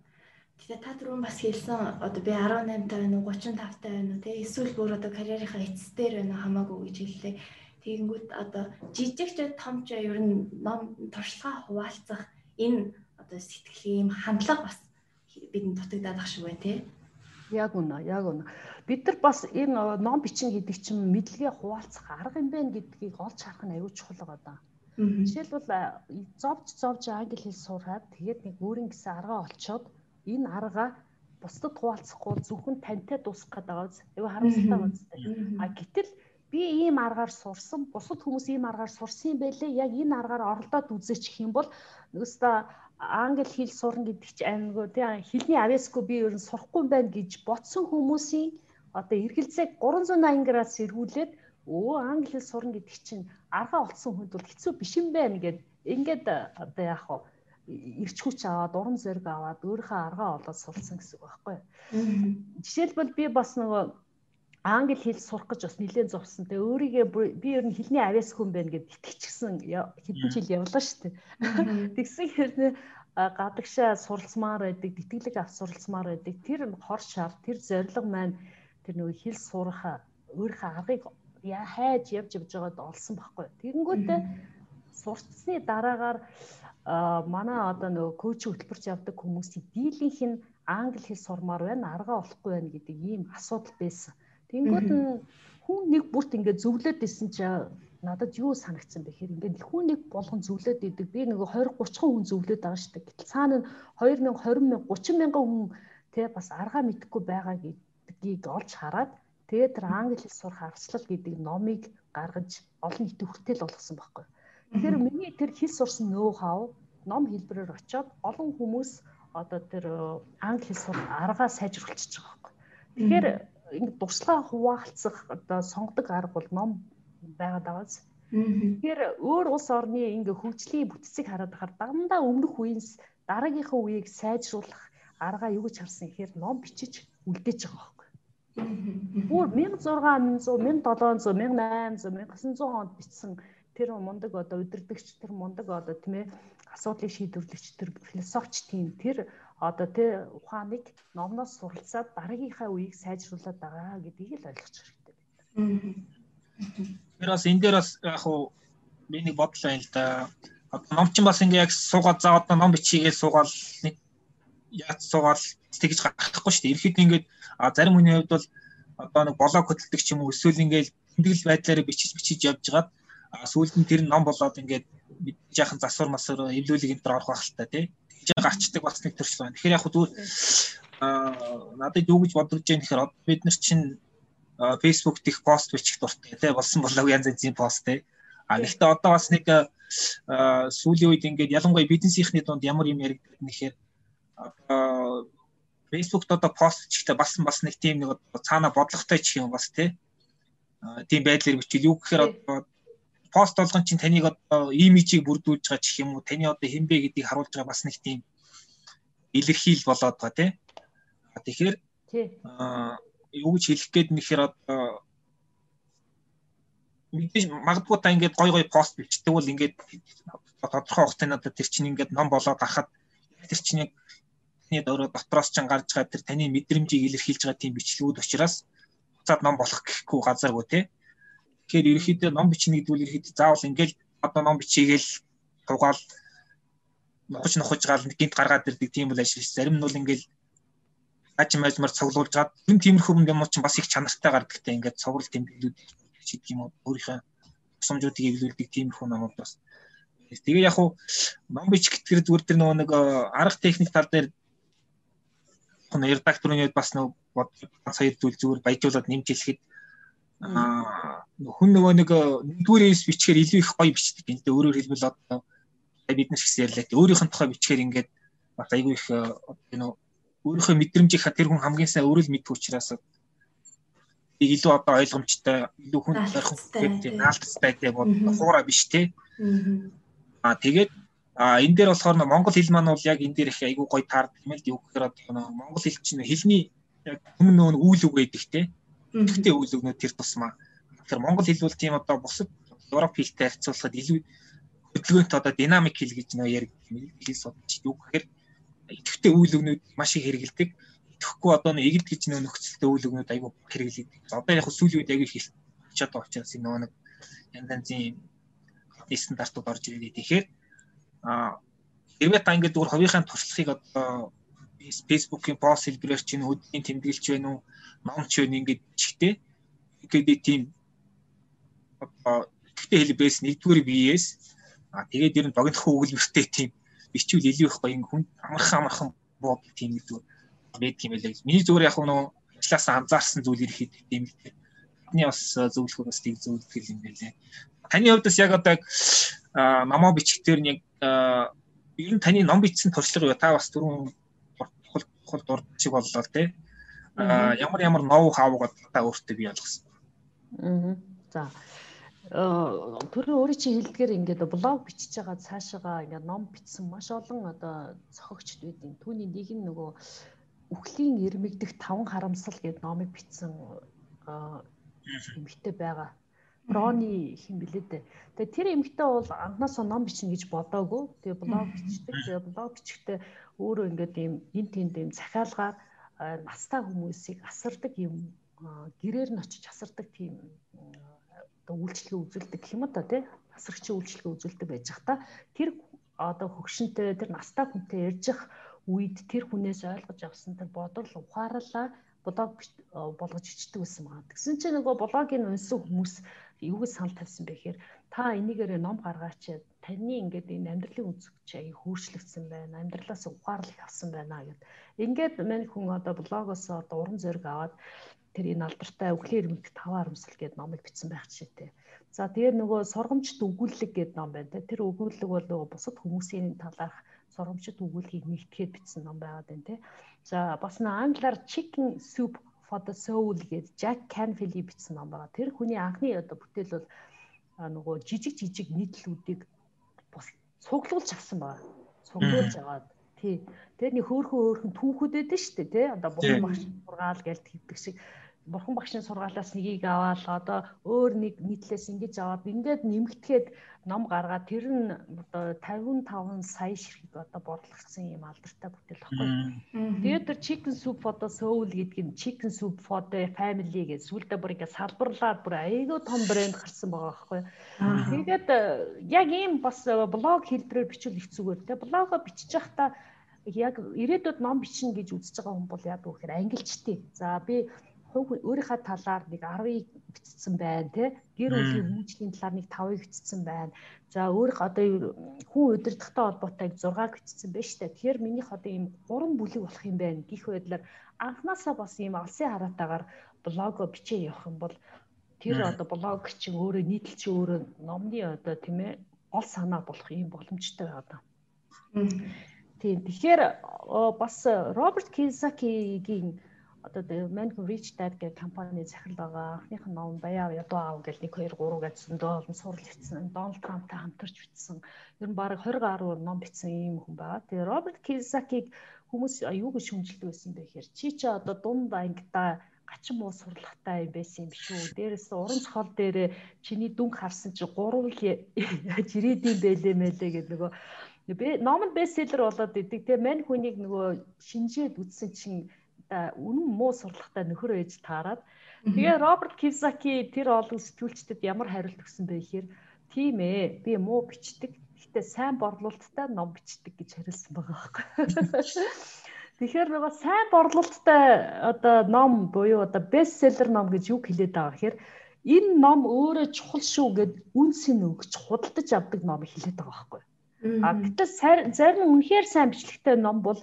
Speaker 2: Тэгээ та түрүүн бас хэлсэн одоо би 18 таа байна уу 35 таа байна уу те эсвэл бүр одоо карьерийнхаа эцсээр байна хамаагүй гэж хэллээ. Тэгэнгүүт одоо жижигч томч ер нь ном туршлага хуваалцах энэ одоо сэтгэлийн хандлага бас бидэнд дутагдаад ах шиг байна те.
Speaker 3: Яг үнэ, яг үнэ. Бид нар бас энэ ном бичин гэдэг чинь мэдлэгээ хуваалцах арга юм байна гэдгийг олж харах нь аюул чухал байгаа. Жишээлбэл зовж зовж англи хэл сураад тэгээд нэг өөрийн гэсэн аргаа олцоод энэ аргаа бусдад хуваалцахгүй зөвхөн тантай дуусгах гэдэг байгаа. Аюу харамсалтай байна. А гэтэл би ийм аргаар сурсан, бусад хүмүүс ийм аргаар сурсан юм байлээ. Яг энэ аргаар оролдоод үзээч гэх юм бол нөгөөсөө англи хэл сурна гэдэг чинь аймаггүй тий хэлний авьяасгүй би ер нь сурахгүй юм байна гэж ботсон хүмүүсийн одоо эргэлзээг 380 градус эргүүлээд өө англи хэл сурна гэдэг чинь аргаа олцсон хүнд бол хэцүү биш юм байна гэд ингээд одоо яах вэ ирч хүч аваад урам зориг аваад өөрийнхөө аргаа олоод сурсан гэсэн үг байхгүй. Жишээлбэл би бас нөгөө англи хэл сурах гэж бас нэлээд зовсон. Тэгээ өөрийгөө би ер нь хэлний авяас хүн байна гэд итгэчихсэн хэдэн жил явлаа шүү дээ. Тэгсэн хэрнээ гадагшаа суралцмаар байдаг, тэтгэлэг авч суралцмаар байдаг. Тэр хор шар, тэр зориг маань тэр нөгөө хэл сурах өөрийнхөө аргыг хайж явж явж байгаад олсон байхгүй. Тэгэнгүүтээ сурцсны дараагаар манай одоо нөгөө коуч хөтөлбөрч явдаг хүмүүсийн дийлийнх нь англи хэл сурмаар байна, аргаа олохгүй байна гэдэг ийм асуудал байсан. Тэнгүүд нь хүн нэг бүрт ингээд зөвлөд исэн чи надад юу санагдсан бэ гэхээр ингээд хүн нэг болгон зөвлөд идэг. Би нөгөө 20 30 хүн зөвлөд байгаа шүү дээ. Гэтэл цаана нь 2000 20 мянга 30 мянган хүн тэ бас аргаа мэдхгүй байгаа гэдгийг олж хараад тэгээд тэр англи хэл сурах арслал гэдэг номыг гаргаж олон нийтэд хүртэл болгосон байхгүй. Тэгэхээр миний тэр хэл сурсан нөө хав ном хэлбэрээр очиод олон хүмүүс одоо тэр англи хэл сурах аргаа сайжруулчихж байгаа байхгүй. Тэгэхээр ингэ дурслага хуваалцах одоо сонгодог арга бол ном байгаад байгаас. Тэгэхээр өөр улс орны ингээ хөгжлийн бүтцийг хараад байхаар дандаа өмнөх үеийнс дараагийнхаа үеийг сайжруулах арга юу гэж харсан гэхээр ном бичиж үлдээж байгаа байхгүй. Бүр 1600, 1700, 1800, 1900 онд бичсэн тэр мундаг одоо удирдахч тэр мундаг одоо тийм ээ асуудлыг шийдвэрлэгч тэр философч тийм тэр одоо тий ухааныг номноос суралцаад дараагийнхаа үеийг сайжруулад байгаа гэдгийг л ойлгох хэрэгтэй байна.
Speaker 4: Тэр бас энэ дээр бас яг уу нэг бодол байна л да. Ном чинь бас ингээ яг суугаад за одоо ном бичигээ суугаад нэг яаж суугаад тэгж гарахгүй шүү дээ. Ерхэд ингээд зарим хүний хувьд бол одоо нэг блог хөтэлдэг ч юм уу эсвэл ингээл тэмдэглэл байдлаараа бичиж бичиж явж хагаад сүүлд нь тэр ном болоод ингээд жаахан засвар масвар эвлүүлэг энэ төр орох байх л та тий жаа гарчдаг бас нэг төрөл байна. Тэгэхээр яг хөө аа надад юу гэж бодож байгаа юм гэхээр бид нар чинь Facebook дэх пост бичих дуртай тий болсон болоо янз янзын пост тий. А гэхдээ одоо бас нэг сүүлийн үед ингээд ялангуяа бизнесийнхний дунд ямар юм яригддаг нэхээр одоо Facebook-д одоо пост бичихтэй бас бас нэг тийм нэг цаана бодлоготой ч юм бас тий. Тийм байдлаар бичил юу гэхээр одоо пост болгон чинь таныг одоо имижийг бүрдүүлж байгаа ч юм уу таны одоо хэн бэ гэдгийг харуулж байгаа бас нэг тийм илэрхийл болоод байгаа тий. Тэгэхээр аа юу гэж хэлэх гээд нэхэр одоо мэдээж магадгүй та ингээд гой гой пост бичдэг бол ингээд тодорхой хугацаанд одоо тэр чинь ингээд ном болоод ахад тэр чинь яг таны өөрөө дотроос ч гарч байгаа тэр таны мэдрэмжийг илэрхийлж байгаа тийм бичлэгүүд учраас буцаад ном болох гэхгүй газаргүй тий. Тэгэхээр ерөөхдөө ном бичнэ гэдэг үл ерөөхдөө заавал ингээл одоо ном бичигээл тугаал нухаж нухаж гал гинт гаргаад ирдэг тийм үл ажил ш. Зарим нь бол ингээл ажим ажмаар цуглуулж гад энэ тиймэрхүү юм юм чинь бас их чанартай гардаг те. Ингээд цоврал тэмдэглүүд хийдэг юм уу өөрийнхөө тусламжуудыг эвлүүлдэг тиймэрхүү номууд бас. Тэгээ яг хуу ном бичих гэтгэр зүгээр тэр нөгөө нэг арга техник тал дээр редакторын бас нөгөө сая зүйл зүгээр баяжуулаад нэмж хэлэхэд хүн нөгөө нэг нэгдүгээрээс бичгээр илүү их гоё бичдэг юм. Тэгээ өөрөөр хэлбэл одоо бид нар гэсэн ярьлаа. Өөрийнх нь тухай бичгээр ингээд бас айгүй их нөгөө өөрийнхөө мэдрэмжийг тэр хүн хамгийн сайн өөрөө л мэддэг учраас илүү одоо ойлгомжтой, илүү хүн тарих гэдэг наалтцтай гэдэг хуура биш те. Аа тэгээд а энэ дээр болохоор монгол хэл маань бол яг энэ дээр их айгүй гоё таардаг юм л юу гэхээр одоо монгол хэл чинь хэлний яг өмнө нөгөө үйл үг байдаг те Гэхдээ үйл өгнөө тэр тусмаа. Тэгэхээр монгол хэл бол тийм одоо бусад Европ хэлтэй харьцуулахад илүү хөдөлгөөнт одоо динамик хэл гэж нөө яригддаг хэл судалж юу гэхээр идэвхтэй үйл өгнүүд маш их хэрэгэлдэг. Идэхгүй одоо нэг игд гэж нөө нөхцөлтэй үйл өгнүүд айгүй хэрэгэлдэг. Одоо яг сүүлийн үед аягүй их очиад байгаа учраас нөгөө нэг янз янзын стандартууд орж ирээд тэгэхээр а хэрвээ та ингээд зүгээр хувийнхаа туршлагыг одоо Facebook-ийн пост хэлбэрээр чинь хөдөлгөөний тэмдэглэж байна уу, номч байна ингээд чихтэй. Тэгээд тийм одоо ихтэй хэлбэр бэс нэгдүгээр биеэс а тэгээд ер нь богинохон өгүүлбэртэй тийм бичвэл илүү их гоё хүн амархан амархан бод тийм гэдэг байд юм байлаа. Миний зүгээр яг нөө ажиллаас анзаарсан зүйл ирэхэд тийм бидний бас зөвлөхөө бас тийг зөвлөх юм байлээ. Таны хувьд бас яг одоо намаа бичгтэр нэг ер нь таны ном бичсэн туршлага юу та бас түрүүн чухал дурд шиг боллоо тий. А ямар ямар ноу хавг та өөртөө бий болгосон.
Speaker 3: Аа. За. Э түрүү өөрийн чи хэлдгээр ингээд блог бичиж байгаа цаашаага ингээд ном бичсэн маш олон одоо зохиогчд байдیں۔ Түүний нэг нь нөгөө үхлийн ирмэгдэх таван харамсал гэдэг номыг бичсэн эмэгтэй байгаа. Брони хин блээ дээ. Тэгээ тэр эмэгтэй бол анхнаасаа ном бичнэ гэж бодоагүй. Тэгээ блог бичдэг. Тэгээ блог бичихтэй өөрөө ингээд ийм эн тэнд ийм захиалгаар настай хүмүүсийг асардаг юм гэрээр нь очиж асардаг тийм одоо үйлчлэгээ үзүүлдэг юм да тий асрагчийн үйлчлэгээ үзүүлдэг байж хата тэр одоо хөгшинтэй тэр настай хүнтэй ярьж явах үед тэр хүнээс ойлгож авсан тэр бодол ухаарлаа блог болгож ичдэг байсан байгаа. Тэгсэн чинь нөгөө блогийн унсан хүмүүс юу гэж санал тавьсан бэ гэхээр та энийгээрээ ном гаргаач таны ингээд энэ амьдралын үзэгч аяг хөөрчлөгдсөн байна. Амьдралаас ухаарл их авсан байна гэд. Ингээд мань хүн одоо блогоос одоо уран зориг аваад тэр энэ алдартай өвхлийн ирмэг таван харамсал гэдэг номыг бичсэн байх жишээтэй. За тэгээд нөгөө сургамжт өгүүлэг гэдэг ном байна. Тэр өгүүлэг бол нөгөө бусад хүмүүсийн талаарх сургамжт өгүүлгийг нэгтгэхэд бичсэн ном байгаад байна те. За бас нэг англиар chicken soup for the soul гэдэг Jack Canfield бичсэн ном байгаа. Тэр хүний анхны одоо бүтээл бол нөгөө жижиг жижиг нийтлүүдийг цуглуулж авсан байна. Цуглуулж аваад тий. Тэгээ нэг хөөхөн хөөхөн түүхүүд байдаг шүү дээ тий. Одоо бурхан багш сургаал гэж хэлдэг шиг бурхан багшийн сургаалаас нэгийг аваад одоо өөр нэг нийтлээс ингэж аваад ингээд нэмэгдэхэд ном гаргаад тэр нь одоо 55 сая ширхэг одоо борлогдсон юм алдартай бүтээл баггүй. Тэгээд тэр chicken soup the soul гэдэг нь chicken soup for the family гэж сүулдэ бүр ингээд салбарлаад бүр айгүй том брэнд гарсан байгаа байхгүй. Тэгээд э, яг ийм бас э, блог хэлбэрээр бичвэл их зүгээр те блогоо бичиж явахдаа яг ирээдүйд ном бичнэ гэж үзэж байгаа хүн бол яг үхээр ангилчтэй. За би өөрийнхөө талаар нэг 10-ыг бичсэн байна тий гэр бүлийн хүмүүжлийн талаар нэг 5-ыг бичсэн байна. За өөрөх одоо хүн удирдахтай холбоотой 6-г бичсэн байна шүү дээ. Тэгэхээр минийх одоо ийм 3 бүлэг болох юм байна. Гэх байдлаар анханасаа бас ийм алсын хараатаагаар блого бичээ явах юм бол тэр одоо блог чинь өөрөө нийтлэл чи өөрөө номны одоо тийм ээ гол санаа болох юм боломжтой байгаа. Тийм. Тэгэхээр бас Роберт Кийосакигийн одоо Mango Rich Dad гэх компани захирал байгаа. Анхных нь ном Баяа ядуу аав гэл 1 2 3 гэж зөндөө олон сурал бичсэн. Дональд Трамптай хамтарч бичсэн. Ер нь бараг 20 гаруй ном бичсэн ийм хүн байгаа. Тэгээ Роберт Кийосакиг хүмүүс юу гэж шүмжилдэг байсан бэ гэхээр чи чи одоо дунд ангидаа гачин муу сурлагатай юм байсан юм биш үү? Дээрээс уран зохиол дээрээ чиний дүнг харсан чи гурвал жирээдийн бэлээ мэлээ гэдэг нөгөө номон бестселлер болоод идэг. Тэгээ мань хүнийг нөгөө шинжээд үзсэн чинь үнэн муу сурлагатай нөхөр ээж таарад. Тэгээ Роберт Кисаки тэр олон сэтгүүлчдэд ямар хариулт өгсөн бэ гэхээр тийм ээ би муу бичдэг. Гэхдээ сайн борлуулалттай ном бичдэг гэж хариулсан байгаа байхгүй Тэгэхээр нөгөө сайн борлуулалттай одоо ном буюу одоо бестселлер ном гэж юу хэлээд байгаа гэхээр энэ ном өөрөө чухал шүү гэд үнсийг өгч худалдаж авдаг ном хэлээд байгаа байхгүй. А гэтэл зарим үнэхээр сайн бичлэгтэй ном бол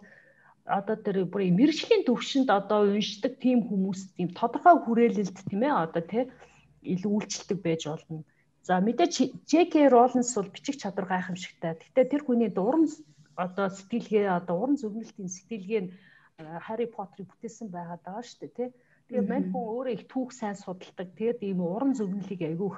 Speaker 3: одоо тэр бүр мэрэгжлийн төвшөнд одоо уншдаг тийм хүмүүс тийм тодорхой хүрээлэлд тийм ээ одоо тий илүү үйлчлдэг байж болно. За мэдээч J.K. Rowling бол бичих чадвар гайхамшигтай. Гэхдээ тэр хүний уран одоо сэтгэлгээ одоо уран зөвнөлтийн сэтгэлгээ нь Harry Potter-ыг бүтээсэн байгаад байгаа шүү дээ тий. Тэгээ мань хүн өөрөө их түүх сайн судалдаг. Тэгээд ийм уран зөвнөлийг айгүйх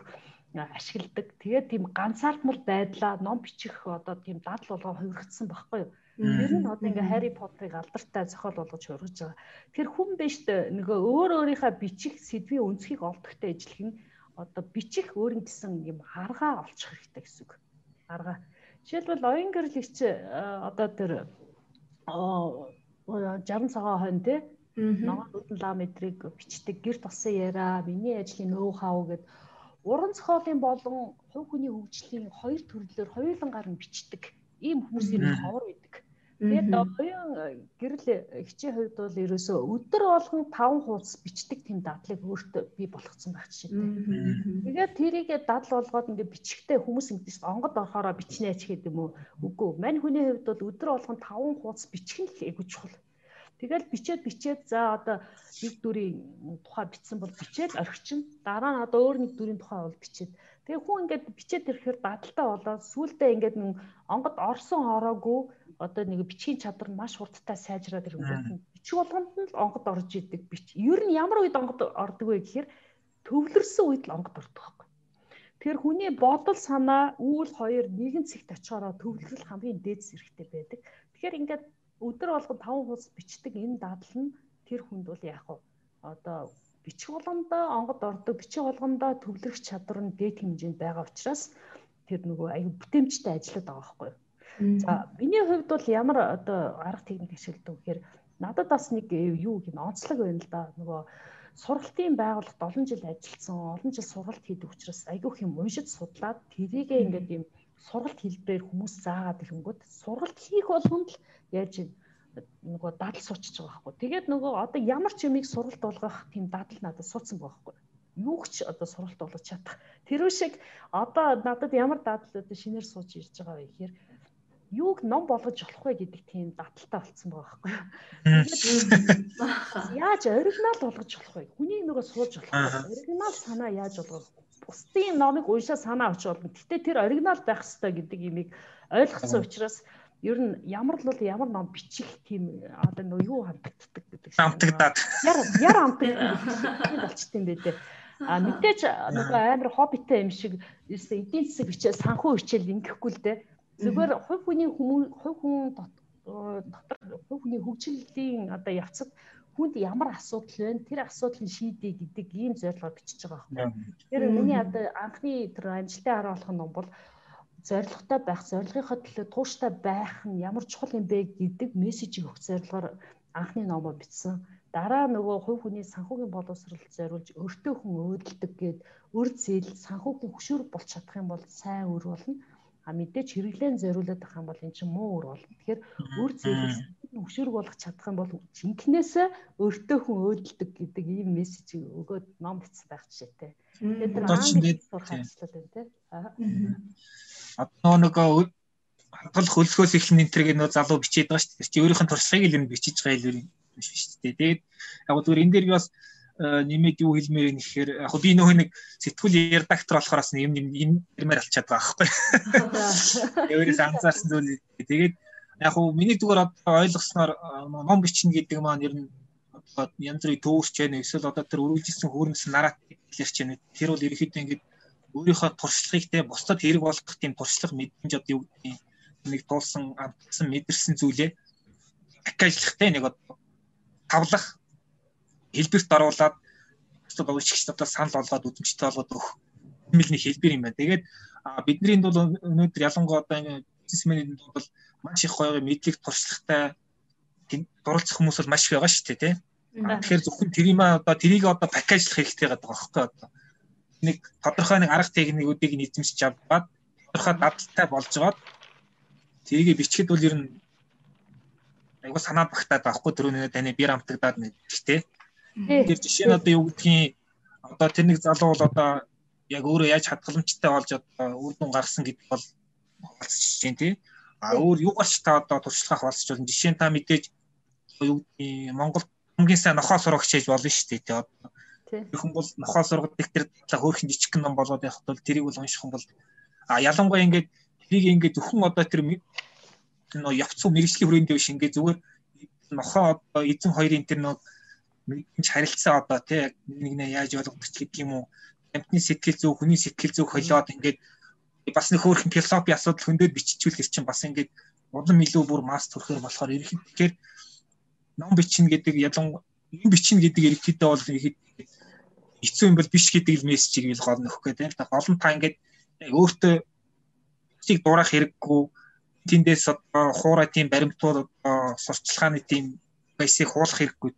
Speaker 3: ашигладаг. Тэгээд тийм ганцаардмал байдлаа ном бичих одоо тийм дадал болгоо хувиргацсан байхгүй юу? Тэр нь одоо ингээ Harry Potter-ыг алдартай зохиол болгож хургаж байгаа. Тэр хүн биш дээ нөгөө өөр өөрийнхөө бичих сэдвийн өнцгийг олдохтой ажиллах нь одоо бичих өөрийн гэсэн юм аргаа олчих хэрэгтэй гэсэн үг. Аргаа. Жишээлбэл оюун гэрлэгч одоо тэр 60 цагаан хойно те Ногоон нүдэн лам мэдрийг бичдэг гэр тосын яриа, миний ажлын ноу хав гэд уран зохиолын болон хувь хүний хөгжлийн хоёр төрлөөр хоёулангаар нь бичдэг. Ийм хүмүүсийн ховор байдаг. Тэгээд оюун гэрэл хичээ хувьд бол ерөөсөө өдөр болгон 5 хуудас бичдэг тийм дадлыг өөртөө би болгоцсон байх жишээтэй. Тэгээд тэрийгэ дадал болгоод ингээд бичихтэй хүмүүс ингэдэж онгод орохороо бичнэ ч гэдэг юм уу. Үгүй. Мань хүний хувьд бол өдөр болгон 5 хуудас бичих нь л айгуу чухал. Тэгэл бичээд бичээд за одоо нэг дүрийн тухай бичсэн бол бичээд орхичин. Дараа нь одоо өөр нэг дүрийн тухай бол бичээд. Тэгээ хүн ингээд бичээд ирэхээр дадaltaа болоод сүулдэ ингээд нэг онгод орсон ороогүй одоо нэг бичгийн чадвар маш хурдтай сайжраад ирэнгүүт бичих болгонд нь л онгод орж идэг бич. Ер нь ямар үед онгод ордог вэ гэхээр төвлөрсөн үед л онгод ордог байхгүй. Тэгэхээр хүний бодол санаа үүл хоёр нэгэн цэгт очихороо төвлөрөл хамгийн дээд зэрэгтэй байдаг. Тэгэхээр ингээд өдөр болгон 5 хуудас бичдэг энэ дадал нь тэр хүнд бол яг одоо бичих болгондоо онгод ордог бичих болгондоо төвлөрөх чадвар нь дээд хэмжээнд байгаа учраас тэр нөгөө аюу бүтээмжтэй ажиллаад байгаа байхгүй. За миний хувьд бол ямар одоо арга техник ашигладаг гэхээр надад бас нэг юу гин онцлог байна л да. Нөгөө сургалтын байгууллагт олон жил ажилласан, олон жил сургалт хийдэг учраас айгүйх юм уншиж судлаад тэрийгээ ингээд юм сургалт хэлбэрээр хүмүүс заагаад ирэнгүүт сургалт хийх болгонд л яаж нөгөө дадал суучиж байгаа байхгүй. Тэгээд нөгөө одоо ямар ч юмыг сургалт болгох тийм дадал надад суудсан байгаа байхгүй. Юу ч одоо сургалт болгож чадах. Тэр шиг одоо надад ямар дадал одоо шинээр сууж ирж байгаа вэ гэхээр юуг ном болгож болох вэ гэдэг тийм дадалтай болцсон байгаа байхгүй. Тэгээд яаж оригинал болгож болох вэ? Хүний нөгөө сууж болох вэ? Оригинал санаа яаж болгох вэ? бусдын номыг уншаа санаа авч болно. Гэтэ тэр оригинал байх хэрэгтэй гэдэг имийг ойлгоцсон учраас ер нь ямар л бол ямар ном бичих тийм одоо нөө юу хамтагддаг гэдэг.
Speaker 4: Хамтагдаад.
Speaker 3: Яр яр хамтагддаг болчт юм бэ дээ. А мэдээж нөгөө амар хоббитэй юм шиг эдийн засаг бичээ санхүү хичээл ингэхгүй л дээ. Зүгээр хувь хүний хүмүүс хувь хүн дотор хувь хүний хөгжлийн одоо явцад хүнд ямар асуудал байна тэр асуудлыг шийдэе гэдэг ийм зорилгоор бичиж байгаа юм. Тэгэхээр миний одоо анхны тэр амжилттай харуулах ном бол зорилготой байх, зорилгынхаа төлөө тууштай байх нь ямар чухал юм бэ гэдэг мессежийг өгөх зорилгоор анхны номоо бичсэн. Дараа нөгөө хувь хүний санхүүгийн боловсролд зориулж өртөө хүн өөдөлдөг гээд өр зээл санхүүгийн хөшүүрэг болж чадах юм бол сайн өр болно. А мэдээч хэрэглэн зориулаад байх юм бол эн чинь муу өр болно. Тэгэхээр өр зээл хөшүүрэг болгох чадах юм бол жинкнээсээ өртөө хүн өөдөлдөг гэдэг ийм мессежийг өгөөд ном бичсэн байх жишээтэй. Тэгээд тэр англи сурах ажлууд байна те.
Speaker 4: Одоо нөгөө хадгалах хөлсгөөс эхлэн энэ төргийн нөө залуу бичээд байгаа шүү дээ. Чи өөрийнх нь туршлагыг л энэ бичиж байгаа илүү биш шүү дээ. Тэгээд яг зүгээр энэ дээр бас э, нэмээд юу хэлмээр юм гэхээр яг би нөх нэг сэтгүүл редактор болохоос юм юм юмэр алчаад байгаа байхгүй. Өөрөөс анзаарсан зүйл. Тэгээд яг хуу миний зүгээр одоо ойлгосноор ном бичнэ гэдэг маань ер нь одоо янз бүрийн төвөрч байна эсвэл одоо тэр үргэлжилсэн хүүрнэс наратив хэлэрч байна. Тэр бол ерөөхдөө ингээд өөрийнхөө туршлагыг те бусдад хэрэг болгох тийм туршлага мэдрэмж одоо юу гэдэг нэг туулсан амтсан мэдэрсэн зүйлээ пакэжлах те нэг одоо тавлах хэлбэрт оруулаад бусдад өгчгч одоо санал болгоод үзэмжтэй болгоод өгөх юм л нэг хэлбэр юм байна. Тэгээд бидний бол өнөөдөр ялангуяа одоо бизнесмэнүүд бол маш их гоё мэдлэг туршлагатай дурлцах хүмүүс бол маш их байгаа шүү дээ тий. Тэгэхээр зөвхөн тэрийг одоо тэрийг одоо пакэжлах хэрэгтэй байгаа байхгүй одоо нэг тодорхой нэг арга техникүүдийг нь эзэмшиж аваад тодорхой дадалтай болж байгаад тэрийг бичгэд бол ер нь айгуу санаа багтаад байхгүй дөрөв таны бир амтагдаад нэг тий. Тэгэхээр жишээ нь одоо юу гэдгийг одоо тэр нэг залуу бол одоо яг өөрөө яаж хадгаламжтай болж одоо үр дүн гаргасан гэдэг бол болчихж байна тий. А өөр юугаарч та одоо туршлагах болсч болно. Жишээ нь та мэдээж юу гэдгийг Монгол хамгийн сайн нохоо сурах хичээж болно шүү дээ тий. Одоо хүн бол нохоо сургадаг тэр талаа хөөрхөн жижиг ном болоод явах бол тэрийг бол унших юм бол а ялангуяа ингээд тэрийг ингээд зөвхөн одоо тэр нөө явцуу мэрэгжлийн хүрээндээ биш ингээд зүгээр нохоо одоо эзэн хоёрын тэр нөө мэрэгч харилцаа одоо тий нэг нэ яаж ойлгох гэдэг юм уу? Амтны сэтгэл зүй хүний сэтгэл зүй холиод ингээд бас нэг хөөрхөн философи асуудал хөндөд биччихвэл чинь бас ингээд улам илүү бүр масс төрөхөр болохоор ерөнхийдөө ном бичнэ гэдэг ялангуяа юм бичнэ гэдэг ерөнхийдөө бол хэцүү юм бол биш гэдэг л мессежийг л гол нөхөх гэдэг. Тэгээд олон та ингээд өөртөө чиг дуурах хэрэггүй тэндээс одоо хуурай тийм баримтууд одоо сурчлагын тийм байсыг хуулах хэрэггүй.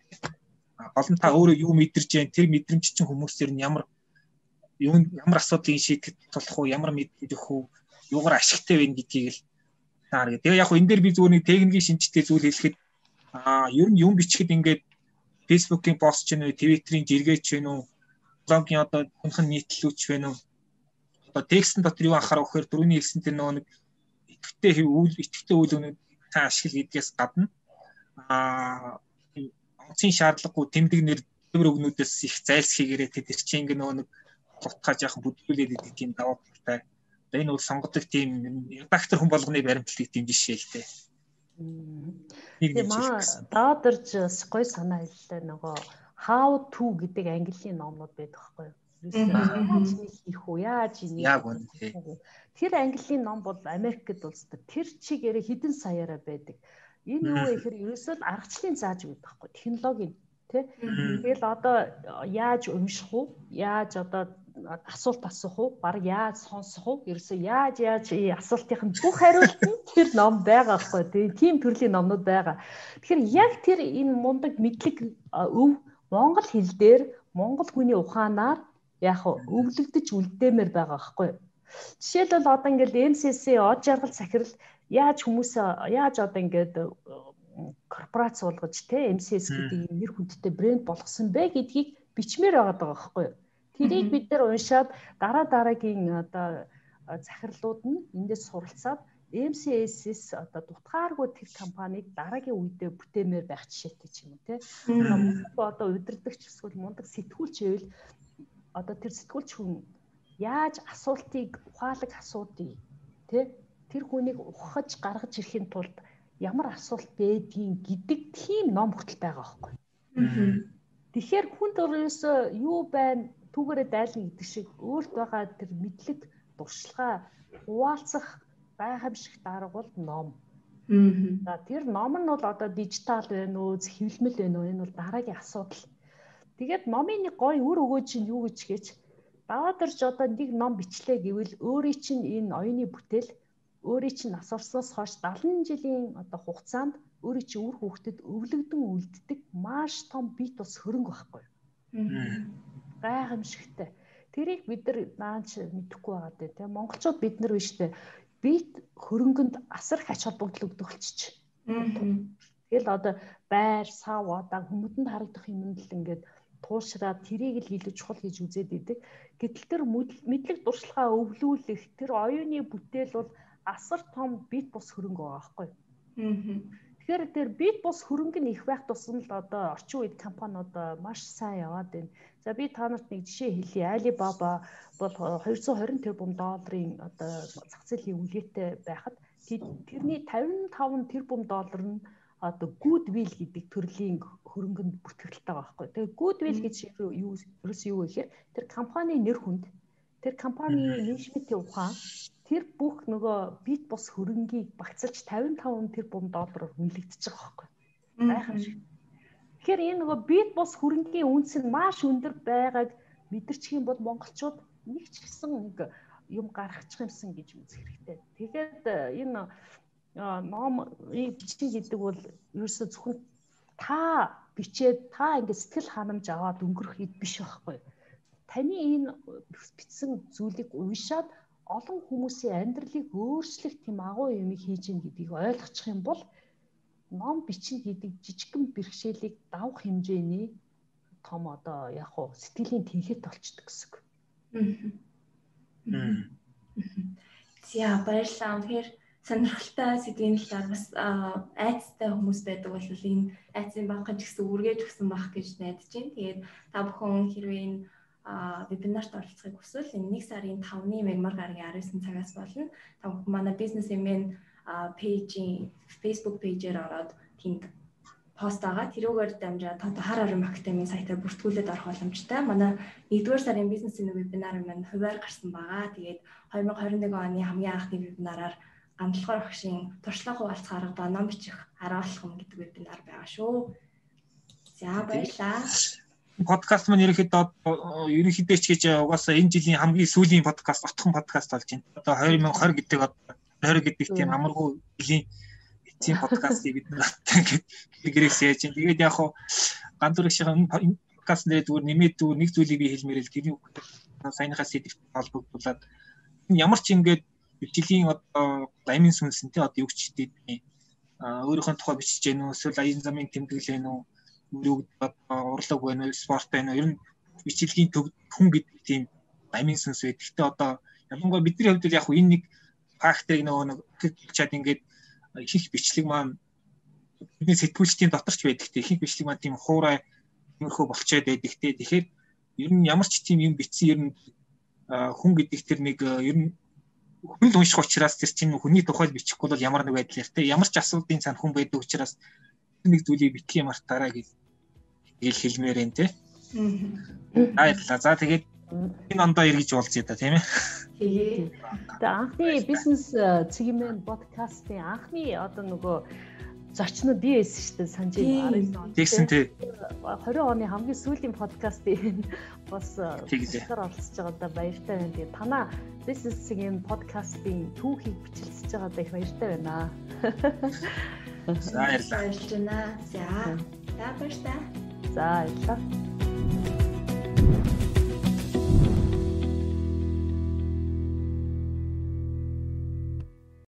Speaker 4: Гол нь та өөрөө юу мэдэрж जैन тэр мэдрэмж чинь хүмүүсээр нь ямар юу ямар асуудлыг шийдэхэд тулах уу, ямар мэдээж өгөх үү, юугаар ашигтай вэ гэдгийг л таар гэ. Тэгээ яг хөө энэ дээр би зүгээр нэг техникийн шинжтэй зүйл хэлэхэд аа ер нь юм бичихэд ингээд Facebook-ийн пост ч нэ Twitter-ийн жиргээч вэ нүү блогийн одоо хүнхэн нийтлүүлч вэ нүү одоо текстэн дотор юу анхаарах вэхээр дөрөвний хэлсэнтэй нөгөө нэг итгэвтэй үйл итгэвтэй үйл өнөд та ашигла гэдгээс гадна аа онцгийн шаардлагагүй тэмдэг нэр төвөр өгнүүдээс их зайлсхийгээрээ тэр чинь ингээ нөгөө нэг гутгаа жаахан бүдгүүлээд идэг тийм даваа талтай. Энэ бол сонгодог тийм редактор хүн болгоны баримтлалыг тийм жишээ л дээ.
Speaker 3: Тийм маа даадэрж гоё санаа хэллээ нөгөө how to гэдэг английн номнууд байдаг байхгүй юу? Яаж хийх үү? Яаж
Speaker 4: ийм
Speaker 3: Тэр английн ном бол Америкт улсад тэр чигээрээ хідэн саяараа байдаг. Энэ юу вэ гэхээр ерөөсөө л аргачлалын зааж байдаг байхгүй технологийн тий. Тэгэл одоо яаж унших уу? Яаж одоо асуулт асуух уу? Баг яаж сонсох уу? Ерөөсөө яаж яаж асуултын бүх хариулт нь тэр ном байгаа байхгүй тийм төрлийн номнууд байгаа. Тэгэхээр яг тэр энэ мундаг мэдлэг өв монгол хэл дээр монгол хүний ухаанаар яг өвлөгдөж үлдээмээр байгаа байхгүй. Жишээлбэл одоо ингээл MCC од жаргал сахирал яаж хүмүүс яаж одоо ингээд корпорац болгож те MCS гэдэг нэр хүндтэй брэнд болгосон бэ гэдгийг бичмээр байгаа даа байхгүй. Тэрийг бид нэр уншаад дараа дараагийн одоо захирлууд нь эндээс суралцаад MCS-с одоо дутгааргүй тэр компаниг дараагийн үедээ бүтээмээр байх жишээтэй ч юм уу те. Одоо удирдахч эсвэл мундаг сэтгүүлч байвал одоо тэр сэтгүүлч хүн яаж асуултыг ухаалаг асуудгийг те тэр хүнийг ухаж гаргаж ирэхин тулд ямар асуулт байдгийг гэдэг тийм ном хүртэл байгаа байхгүй. Тэгэхээр хүнд өөрөөсөө юу байна түүгээрээ дайлна гэдэг шиг өөрт байгаа тэр мэдлэг туршлагаа хуваалцах гайхамшигт арга бол ном. За тэр ном нь бол одоо дижитал байна уу, хэвлэмэл байна уу? Энэ бол дараагийн асуудал. Тэгээд номын нэг гой үр өгөө чинь юу гэж гэж даваадарч одоо нэг ном бичлээ гэвэл өөрийн чинь энэ оюуны бүтээл өөрийн чинь нас орсноос хойш 70 жилийн одоо хугацаанд өөрийн чинь үр хүүхдэд өвлөгдөн үлддэг маш том бит ус хөрөнгө байхгүй. Гайхамшигтай. Тэрийг бид нар наач мэдэхгүй байгаа дээ тийм монголчууд бид нар биш дээ бит хөрөнгөнд асар их ач холбогдол өгдөг болчих. Тэгэл одоо байр, сав, одоо хүмүүдэнд харагдах юмд л ингээд туушраад тэрийг л илүү чухал гэж үзээд идэг. Гэтэл тэр мэдлэг дуршлагаа өвлүүлэх тэр оюуны бүтээл бол асар том бит бус хөрөнгө байгаа байхгүй. Тэгэхээр тэр бит бус хөрөнгө нь их байх тусам л одоо орчин үед компаниуд маш сайн яваад байна. За би та нарт нэг жишээ хэлье. Alibaba бол 220 тэрбум долларын одоо зах зээлийн үнэтэй байхад тэрний 55 тэрбум доллар нь одоо goodwill гэдэг төрлийн хөрөнгөнд бүртгэлтэй байгаа байхгүй. Тэгээ goodwill гэж юу ерөөс юу вэ гэхээр тэр компани нэр хүнд тэр компани менежментийн ухаан тэр бүх нөгөө бит бус хөрөнгийг багцалж 55 тэрбум доллараар үнэлэгдэж байгаа байхгүй. Гайхамшиг. Тэгэхээр энэ нөгөө бит бус хөрөнгийн үнс нь маш өндөр байгааг мэдэрчих юм бол монголчууд нэг ч гэсэн нэг юм гаргачих юмсан гэж үзэх хэрэгтэй. Тэгэхээр энэ ном бичиг гэдэг бол ерөөсө зөвхөн та бичээд та ингээд сэтгэл ханамж аваад өнгөрөх хэд биш байхгүй. Таны энэ бичсэн зүйлийг уншаад олон хүмүүсийн амьдралыг өөрчлөх тийм агуу юм хийж ийн гэдгийг ойлгочих юм бол ном бичин гэдэг жижигхэн бэрхшээлийг давах хэмжээний том одоо яг уу сэтгэлийн тэнхет болчдөг гэсэн үг.
Speaker 2: За баярлалаа. Тэгэхээр сонирхолтой сэдвийн талаар бас айцтай хүмүүс байдаг бол энэ айцын банкын ч гэсэн үргэж өгсөн байх гэж найдаж байна. Тэгээд та бүхэн хэрвээ энэ вебинарт оролцохыг хүсвэл энэ 1 сарын 5-ны мегмар гарагийн 19 цагаас болно. Та бүхэн манай бизнес эмэн пэйжийн Facebook пэйжээр ороод тэнд пост байгаа. Тэрүүгээр дамжаад одоо хар арын маркетингийн сайтаар бүртгүүлээд орох боломжтой. Манай 1-р сарын бизнесийн вебинар маань хуваар гарсан байгаа. Тэгээд 2021 оны хамгийн анхны вебинараар гамдлахаар багшийн туршлага хуваалцах арга ба ном бичих арга алхам гэдэг вебинар байгаа шүү. За баярлаа.
Speaker 4: Подкаст маань ерөнхийдөө ерөнхийдөө ч гэж угаасаа энэ жилийн хамгийн сүүлийн подкаст, отхон подкаст болж байна. Одоо 2020 гэдэг тойр гэдэг тийм амаргүй нэлийн эцсийн подкастыг бид надтай ингээд гэрээс яаж юм. Тэгээд яг хуу гандурагшийн подкаст дээр зүгээр нэмээд зүгээр нэг зүйлийг би хэлмээрэл тэрний саяныхаа сэдвт холбогдуулаад ямар ч ингээд бичлэгийн одоо ламын сүнсэнтэй одоо юу ч хийдэг өөрийнхөө тухай бичиж гэнэ үү? Эсвэл аян замын тэмдэглэл гэнэ үү? Юу урлаг байна уу? Спорт байна уу? Ер нь бичлэгийн хүн гэдэг тийм ламын сүнс байдаг. Гэтэ одоо ялангуяа бидний хувьд яг энэ нэг фактыг нөгөө нэг чад ингээд их бичлэг маань бидний сэтгүүлчдийн доторч байдаг. Тэг их бичлэг маань тийм хуурай тиймэрхүү болчоод байдаг. Тэгэхээр ер нь ямар ч тийм юм бичсэн ер нь хүн гэдэг тэр нэг ер нь хүн л унших учраас тэр чинь хүний тухай бичихгүй бол ямар нэг байдлаар те ямар ч асуудлын цаана хүн байдаг учраас нэг зүйлийг битгий мартаараа гэж тэгэл хэлмээр энэ те. Аа. За тэгээд энэ ондоо эргэж уулзъя да тийм ээ.
Speaker 3: Тэгээ. Тэгээ анхны бизнес цэгмэн подкастын анхны одоо нөгөө зочнод би байсан шүү дээ санаж
Speaker 4: байна. Тэгсэн тий.
Speaker 3: 20 оны хамгийн сүүлийн подкастын бас тэгэхээр оролцож байгаадаа баяртай байна. Тэгээ танаа бизнесийн подкастын түүхийг бичлэж байгаадаа их баяртай байна.
Speaker 4: За баярлалаа.
Speaker 2: Баярлалаа. За. За баярлалаа.
Speaker 3: За баярлалаа.